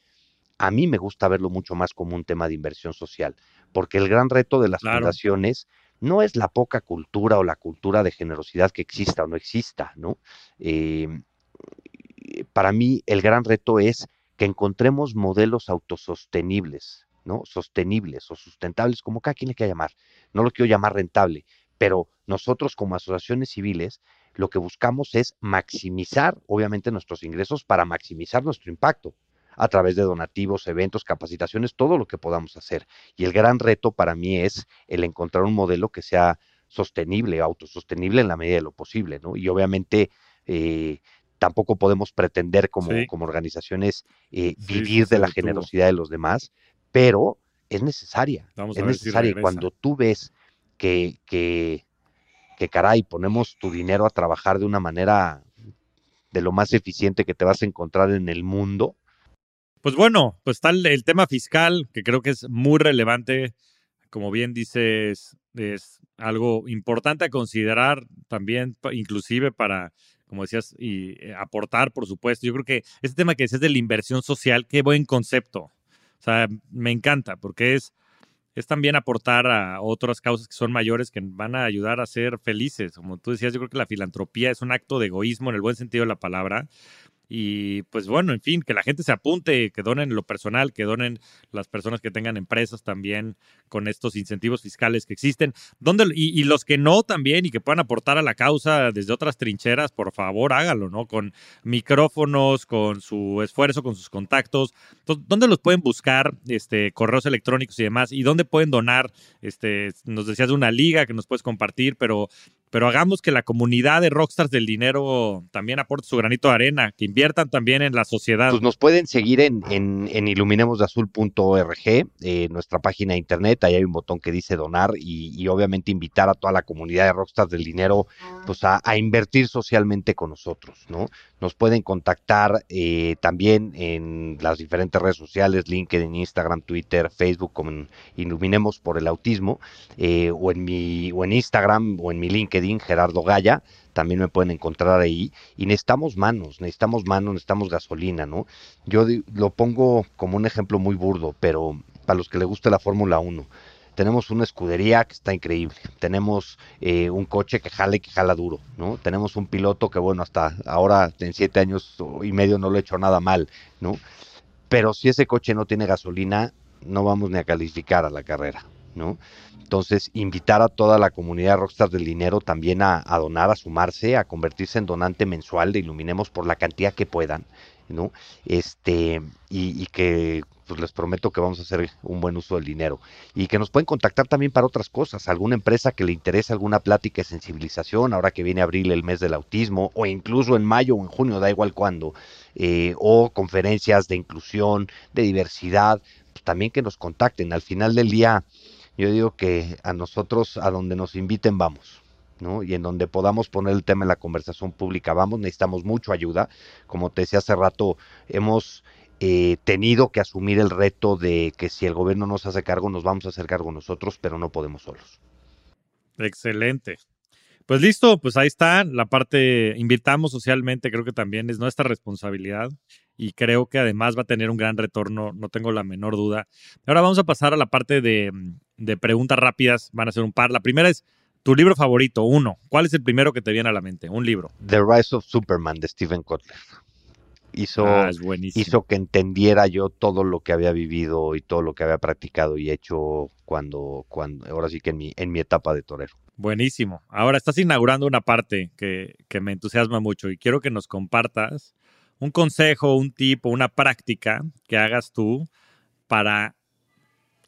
a mí me gusta verlo mucho más como un tema de inversión social, porque el gran reto de las fundaciones no es la poca cultura o la cultura de generosidad que exista o no exista, ¿no? Eh, para mí el gran reto es que encontremos modelos autosostenibles, ¿no? Sostenibles o sustentables, como cada quien le quiera llamar. No lo quiero llamar rentable, pero nosotros como asociaciones civiles lo que buscamos es maximizar, obviamente, nuestros ingresos para maximizar nuestro impacto a través de donativos, eventos, capacitaciones, todo lo que podamos hacer. Y el gran reto para mí es el encontrar un modelo que sea sostenible, autosostenible en la medida de lo posible, ¿no? Y obviamente eh, tampoco podemos pretender como, como organizaciones eh, vivir de la generosidad de los demás, pero es necesaria. es necesaria. cuando tú ves que, que, que, caray, ponemos tu dinero a trabajar de una manera de lo más eficiente que te vas a encontrar en el mundo. Pues bueno, pues está el, tema fiscal, que creo que es muy relevante. Como bien dices, es algo importante a considerar también, inclusive para como decías, y eh, aportar, por supuesto. Yo creo que este tema que decías de la inversión social, qué buen concepto. O sea, me encanta porque es, es también aportar a otras causas que son mayores que van a ayudar a ser felices. Como tú decías, yo creo que la filantropía es un acto de egoísmo en el buen sentido de la palabra y pues bueno, en fin, que la gente se apunte, que donen lo personal, que donen las personas que tengan empresas también con estos incentivos fiscales que existen. ¿Dónde, y, los que no también y que puedan aportar a la causa desde otras trincheras, por favor hágalo, ¿no? Con micrófonos, con su esfuerzo, con sus contactos. Entonces, ¿Dónde los pueden buscar? Este, correos electrónicos y demás. ¿Y dónde pueden donar? Este, nos decías de una liga que nos puedes compartir, pero pero hagamos que la comunidad de Rockstars del dinero también aporte su granito de arena, que inviertan también en la sociedad. Pues nos pueden seguir en, en, en iluminemosdeazul.org, eh, nuestra página de internet, ahí hay un botón que dice donar y, obviamente invitar a toda la comunidad de Rockstars del dinero pues a, invertir socialmente con nosotros, ¿no? Nos pueden contactar eh, también en las diferentes redes sociales, LinkedIn, Instagram, Twitter, Facebook, como Iluminemos por el Autismo, eh, o en mi, o en Instagram, o en mi LinkedIn Gerardo Gaya, también me pueden encontrar ahí. Y necesitamos manos, necesitamos manos, necesitamos gasolina, ¿no? Yo lo pongo como un ejemplo muy burdo, pero para los que les guste la Fórmula 1. Tenemos una escudería que está increíble. Tenemos eh, un coche que jala y que jala duro, ¿no? Tenemos un piloto que, bueno, hasta ahora en siete años y medio no lo he hecho nada mal, ¿no? Pero si ese coche no tiene gasolina, no vamos ni a calificar a la carrera, ¿no? Entonces, invitar a toda la comunidad Rockstar del dinero también a, donar, a sumarse, a convertirse en donante mensual de Iluminemos por la cantidad que puedan, ¿no? Este, y, que pues les prometo que vamos a hacer un buen uso del dinero. Y que nos pueden contactar también para otras cosas, alguna empresa que le interese alguna plática de sensibilización, ahora que viene abril el mes del autismo, o incluso en mayo o en junio, da igual cuándo, eh, o conferencias de inclusión, de diversidad, pues también que nos contacten. Al final del día, yo digo que a nosotros, a donde nos inviten, vamos. ¿no? Y en donde podamos poner el tema en la conversación pública, vamos, necesitamos mucho ayuda. Como te decía hace rato, hemos eh, tenido que asumir el reto de que si el gobierno nos hace cargo, nos vamos a hacer cargo nosotros, pero no podemos solos. Excelente. Pues listo, pues ahí está la parte, invitamos socialmente, creo que también es nuestra responsabilidad y creo que además va a tener un gran retorno, no tengo la menor duda. Ahora vamos a pasar a la parte de, de preguntas rápidas, van a ser un par. La primera es, tu libro favorito, uno. ¿Cuál es el primero que te viene a la mente? Un libro. The Rise of Superman de Stephen Kotler. Hizo, ah, hizo que entendiera yo todo lo que había vivido y todo lo que había practicado y hecho cuando, cuando ahora sí que en mi, en mi etapa de torero. Buenísimo. Ahora estás inaugurando una parte que, me entusiasma mucho y quiero que nos compartas un consejo, un tipo, una práctica que hagas tú para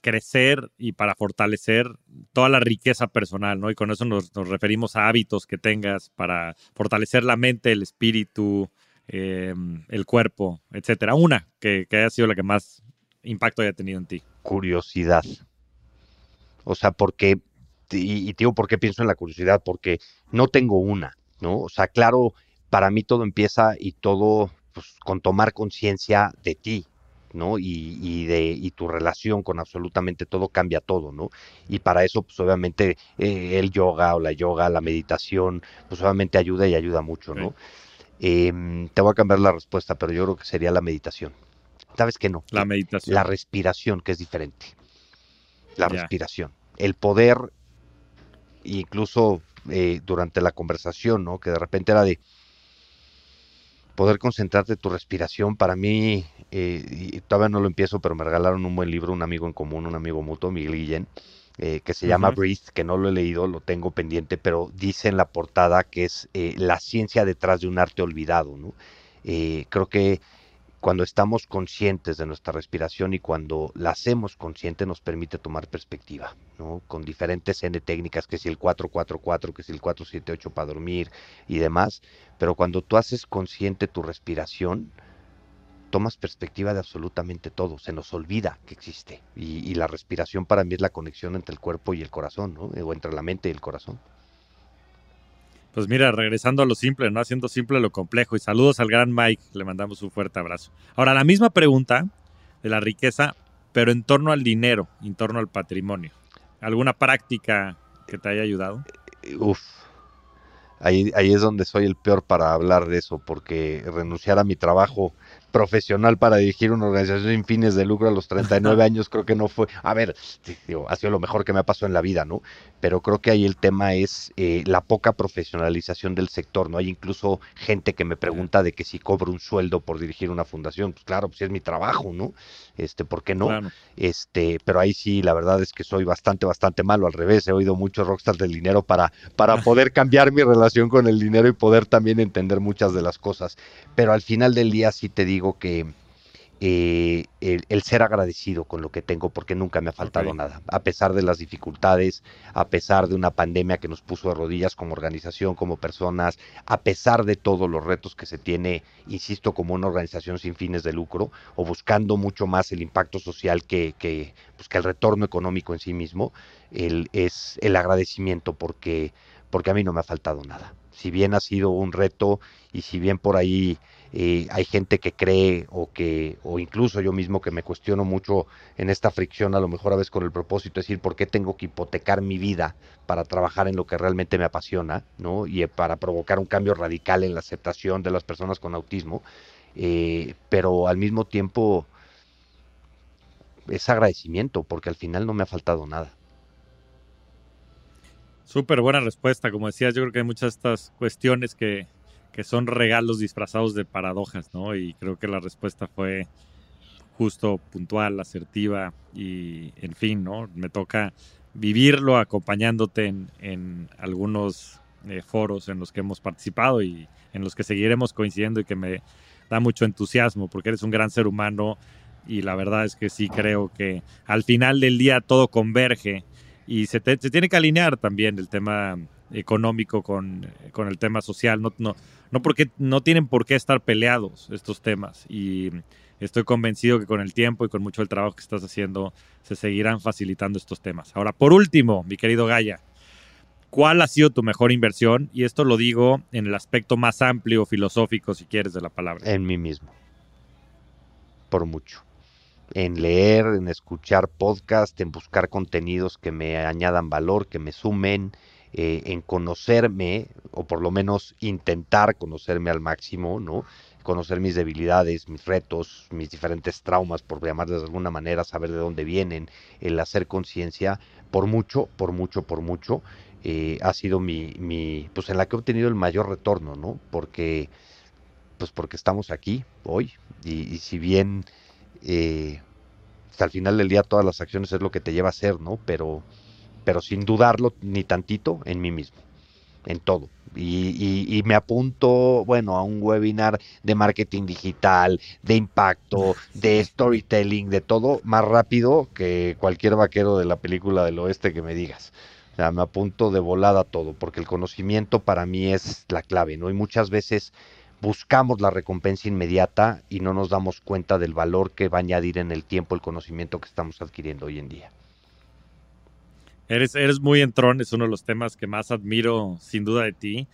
crecer y para fortalecer toda la riqueza personal, ¿no? Y con eso nos, referimos a hábitos que tengas para fortalecer la mente, el espíritu, em, el cuerpo, etcétera. Una que, haya sido la que más impacto haya tenido en ti. Curiosidad. O sea, porque, y, y digo por qué pienso en la curiosidad, porque no tengo una, ¿no? O sea, claro, para mí todo empieza y todo pues, con tomar conciencia de ti, ¿no? Y, de, y tu relación con absolutamente todo cambia todo, ¿no? Y para eso, pues obviamente, eh, el yoga o la yoga, la meditación, pues obviamente ayuda y ayuda mucho, ¿no? Em, te voy a cambiar la respuesta, pero yo creo que sería la meditación. ¿Sabes qué no? La meditación. La respiración, que es diferente. La respiración. El poder, incluso eh, durante la conversación, ¿no? Que de repente era de poder concentrarte tu respiración, para mí, eh, y todavía no lo empiezo, pero me regalaron un buen libro, un amigo en común, un amigo mutuo, Miguel Guillén, eh, que se llama Breathe, que no lo he leído, lo tengo pendiente, pero dice en la portada que es eh, la ciencia detrás de un arte olvidado, ¿no? creo que cuando estamos conscientes de nuestra respiración y cuando la hacemos consciente nos permite tomar perspectiva, ¿no? Con diferentes N técnicas, que si el 444, que si el 478 para dormir y demás, pero cuando tú haces consciente tu respiración, tomas perspectiva de absolutamente todo, se nos olvida que existe. Y, la respiración para mí es la conexión entre el cuerpo y el corazón, ¿no? O entre la mente y el corazón. Pues mira, regresando a lo simple, ¿no? Haciendo simple lo complejo. Y saludos al gran Mike, le mandamos un fuerte abrazo. Ahora, la misma pregunta de la riqueza, pero en torno al dinero, en torno al patrimonio. ¿Alguna práctica que te haya ayudado? Uf, ahí, ahí es donde soy el peor para hablar de eso, porque renunciar a mi trabajo profesional para dirigir una organización sin fines de lucro a los 39 *laughs* años, creo que no fue, a ver, ha sido lo mejor que me ha pasado en la vida, ¿no? Pero creo que ahí el tema es eh, la poca profesionalización del sector, ¿no? Hay incluso gente que me pregunta de que si cobro un sueldo por dirigir una fundación, pues claro, pues es mi trabajo, ¿no? Este, ¿por qué no? Este, pero ahí sí, la verdad es que soy bastante, bastante malo, al revés, he oído muchos rockstars del dinero para, para poder cambiar mi relación con el dinero y poder también entender muchas de las cosas, pero al final del día sí te digo, que eh, el, ser agradecido con lo que tengo porque nunca me ha faltado nada, a pesar de las dificultades, a pesar de una pandemia que nos puso de rodillas como organización, como personas, a pesar de todos los retos que se tiene, insisto, como una organización sin fines de lucro o buscando mucho más el impacto social que, que, pues, que el retorno económico en sí mismo, el, es el agradecimiento porque, porque a mí no me ha faltado nada. Si bien ha sido un reto y si bien por ahí eh, hay gente que cree o que, o incluso yo mismo que me cuestiono mucho en esta fricción, a lo mejor a veces con el propósito de decir por qué tengo que hipotecar mi vida para trabajar en lo que realmente me apasiona, ¿no? Y eh, para provocar un cambio radical en la aceptación de las personas con autismo, eh, pero al mismo tiempo es agradecimiento, porque al final no me ha faltado nada. Súper buena respuesta. Como decías, yo creo que hay muchas de estas cuestiones que, que son regalos disfrazados de paradojas, ¿no? Y creo que la respuesta fue justo, puntual, asertiva y, en fin, ¿no? Me toca vivirlo acompañándote en, algunos eh, foros en los que hemos participado y en los que seguiremos coincidiendo y que me da mucho entusiasmo porque eres un gran ser humano y la verdad es que sí creo que al final del día todo converge y se, se tiene que alinear también el tema económico con, con el tema social. No, no, no, porque, no tienen por qué estar peleados estos temas. Y estoy convencido que con el tiempo y con mucho del trabajo que estás haciendo se seguirán facilitando estos temas. Ahora, por último, mi querido Gaya, ¿cuál ha sido tu mejor inversión? Y esto lo digo en el aspecto más amplio, filosófico, si quieres, de la palabra. En mí mismo. Por mucho. En leer, en escuchar podcast, en buscar contenidos que me añadan valor, que me sumen, eh, en conocerme, o por lo menos intentar conocerme al máximo, ¿no? Conocer mis debilidades, mis retos, mis diferentes traumas, por llamarles de alguna manera, saber de dónde vienen, el hacer conciencia, por mucho, por mucho, por mucho, eh, ha sido mi, mi, pues en la que he obtenido el mayor retorno, ¿no? Porque, pues porque estamos aquí hoy, y, si bien eh, hasta el final del día todas las acciones es lo que te lleva a ser, ¿no? Pero pero sin dudarlo ni tantito en mí mismo. en todo. Y, me apunto, bueno, a un webinar de marketing digital, de impacto, de storytelling, de todo, más rápido que cualquier vaquero de la película del oeste que me digas. O sea, me apunto de volada todo, porque el conocimiento para mí es la clave, ¿no? Y muchas veces buscamos la recompensa inmediata y no nos damos cuenta del valor que va a añadir en el tiempo el conocimiento que estamos adquiriendo hoy en día. Eres, eres muy entrón, es uno de los temas que más admiro sin duda de ti,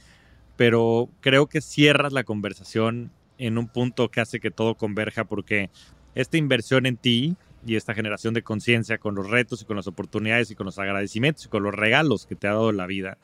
pero creo que cierras la conversación en un punto que hace que todo converja porque esta inversión en ti y esta generación de conciencia con los retos y con las oportunidades y con los agradecimientos y con los regalos que te ha dado la vida,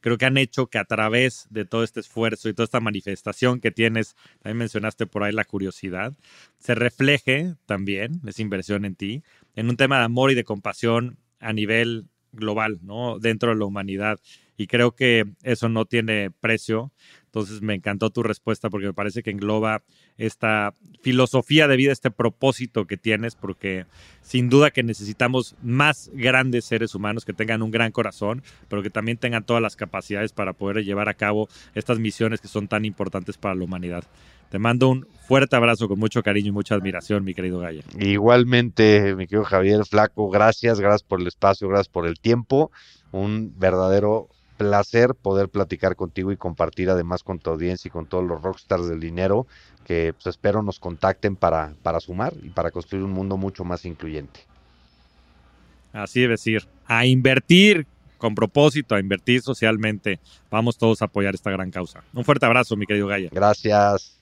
creo que han hecho que a través de todo este esfuerzo y toda esta manifestación que tienes, también mencionaste por ahí la curiosidad, se refleje también esa inversión en ti, en un tema de amor y de compasión a nivel global, ¿no? Dentro de la humanidad. Y creo que eso no tiene precio. Entonces me encantó tu respuesta porque me parece que engloba esta filosofía de vida, este propósito que tienes, porque sin duda que necesitamos más grandes seres humanos que tengan un gran corazón, pero que también tengan todas las capacidades para poder llevar a cabo estas misiones que son tan importantes para la humanidad. Te mando un fuerte abrazo con mucho cariño y mucha admiración, mi querido Gaya. Igualmente, mi querido Javier Flaco, gracias, gracias por el espacio, gracias por el tiempo. Un verdadero placer poder platicar contigo y compartir además con tu audiencia y con todos los rockstars del dinero que pues, espero nos contacten para, para sumar y para construir un mundo mucho más incluyente. Así debe ser. A invertir con propósito, a invertir socialmente. Vamos todos a apoyar esta gran causa. Un fuerte abrazo, mi querido Gaya. Gracias.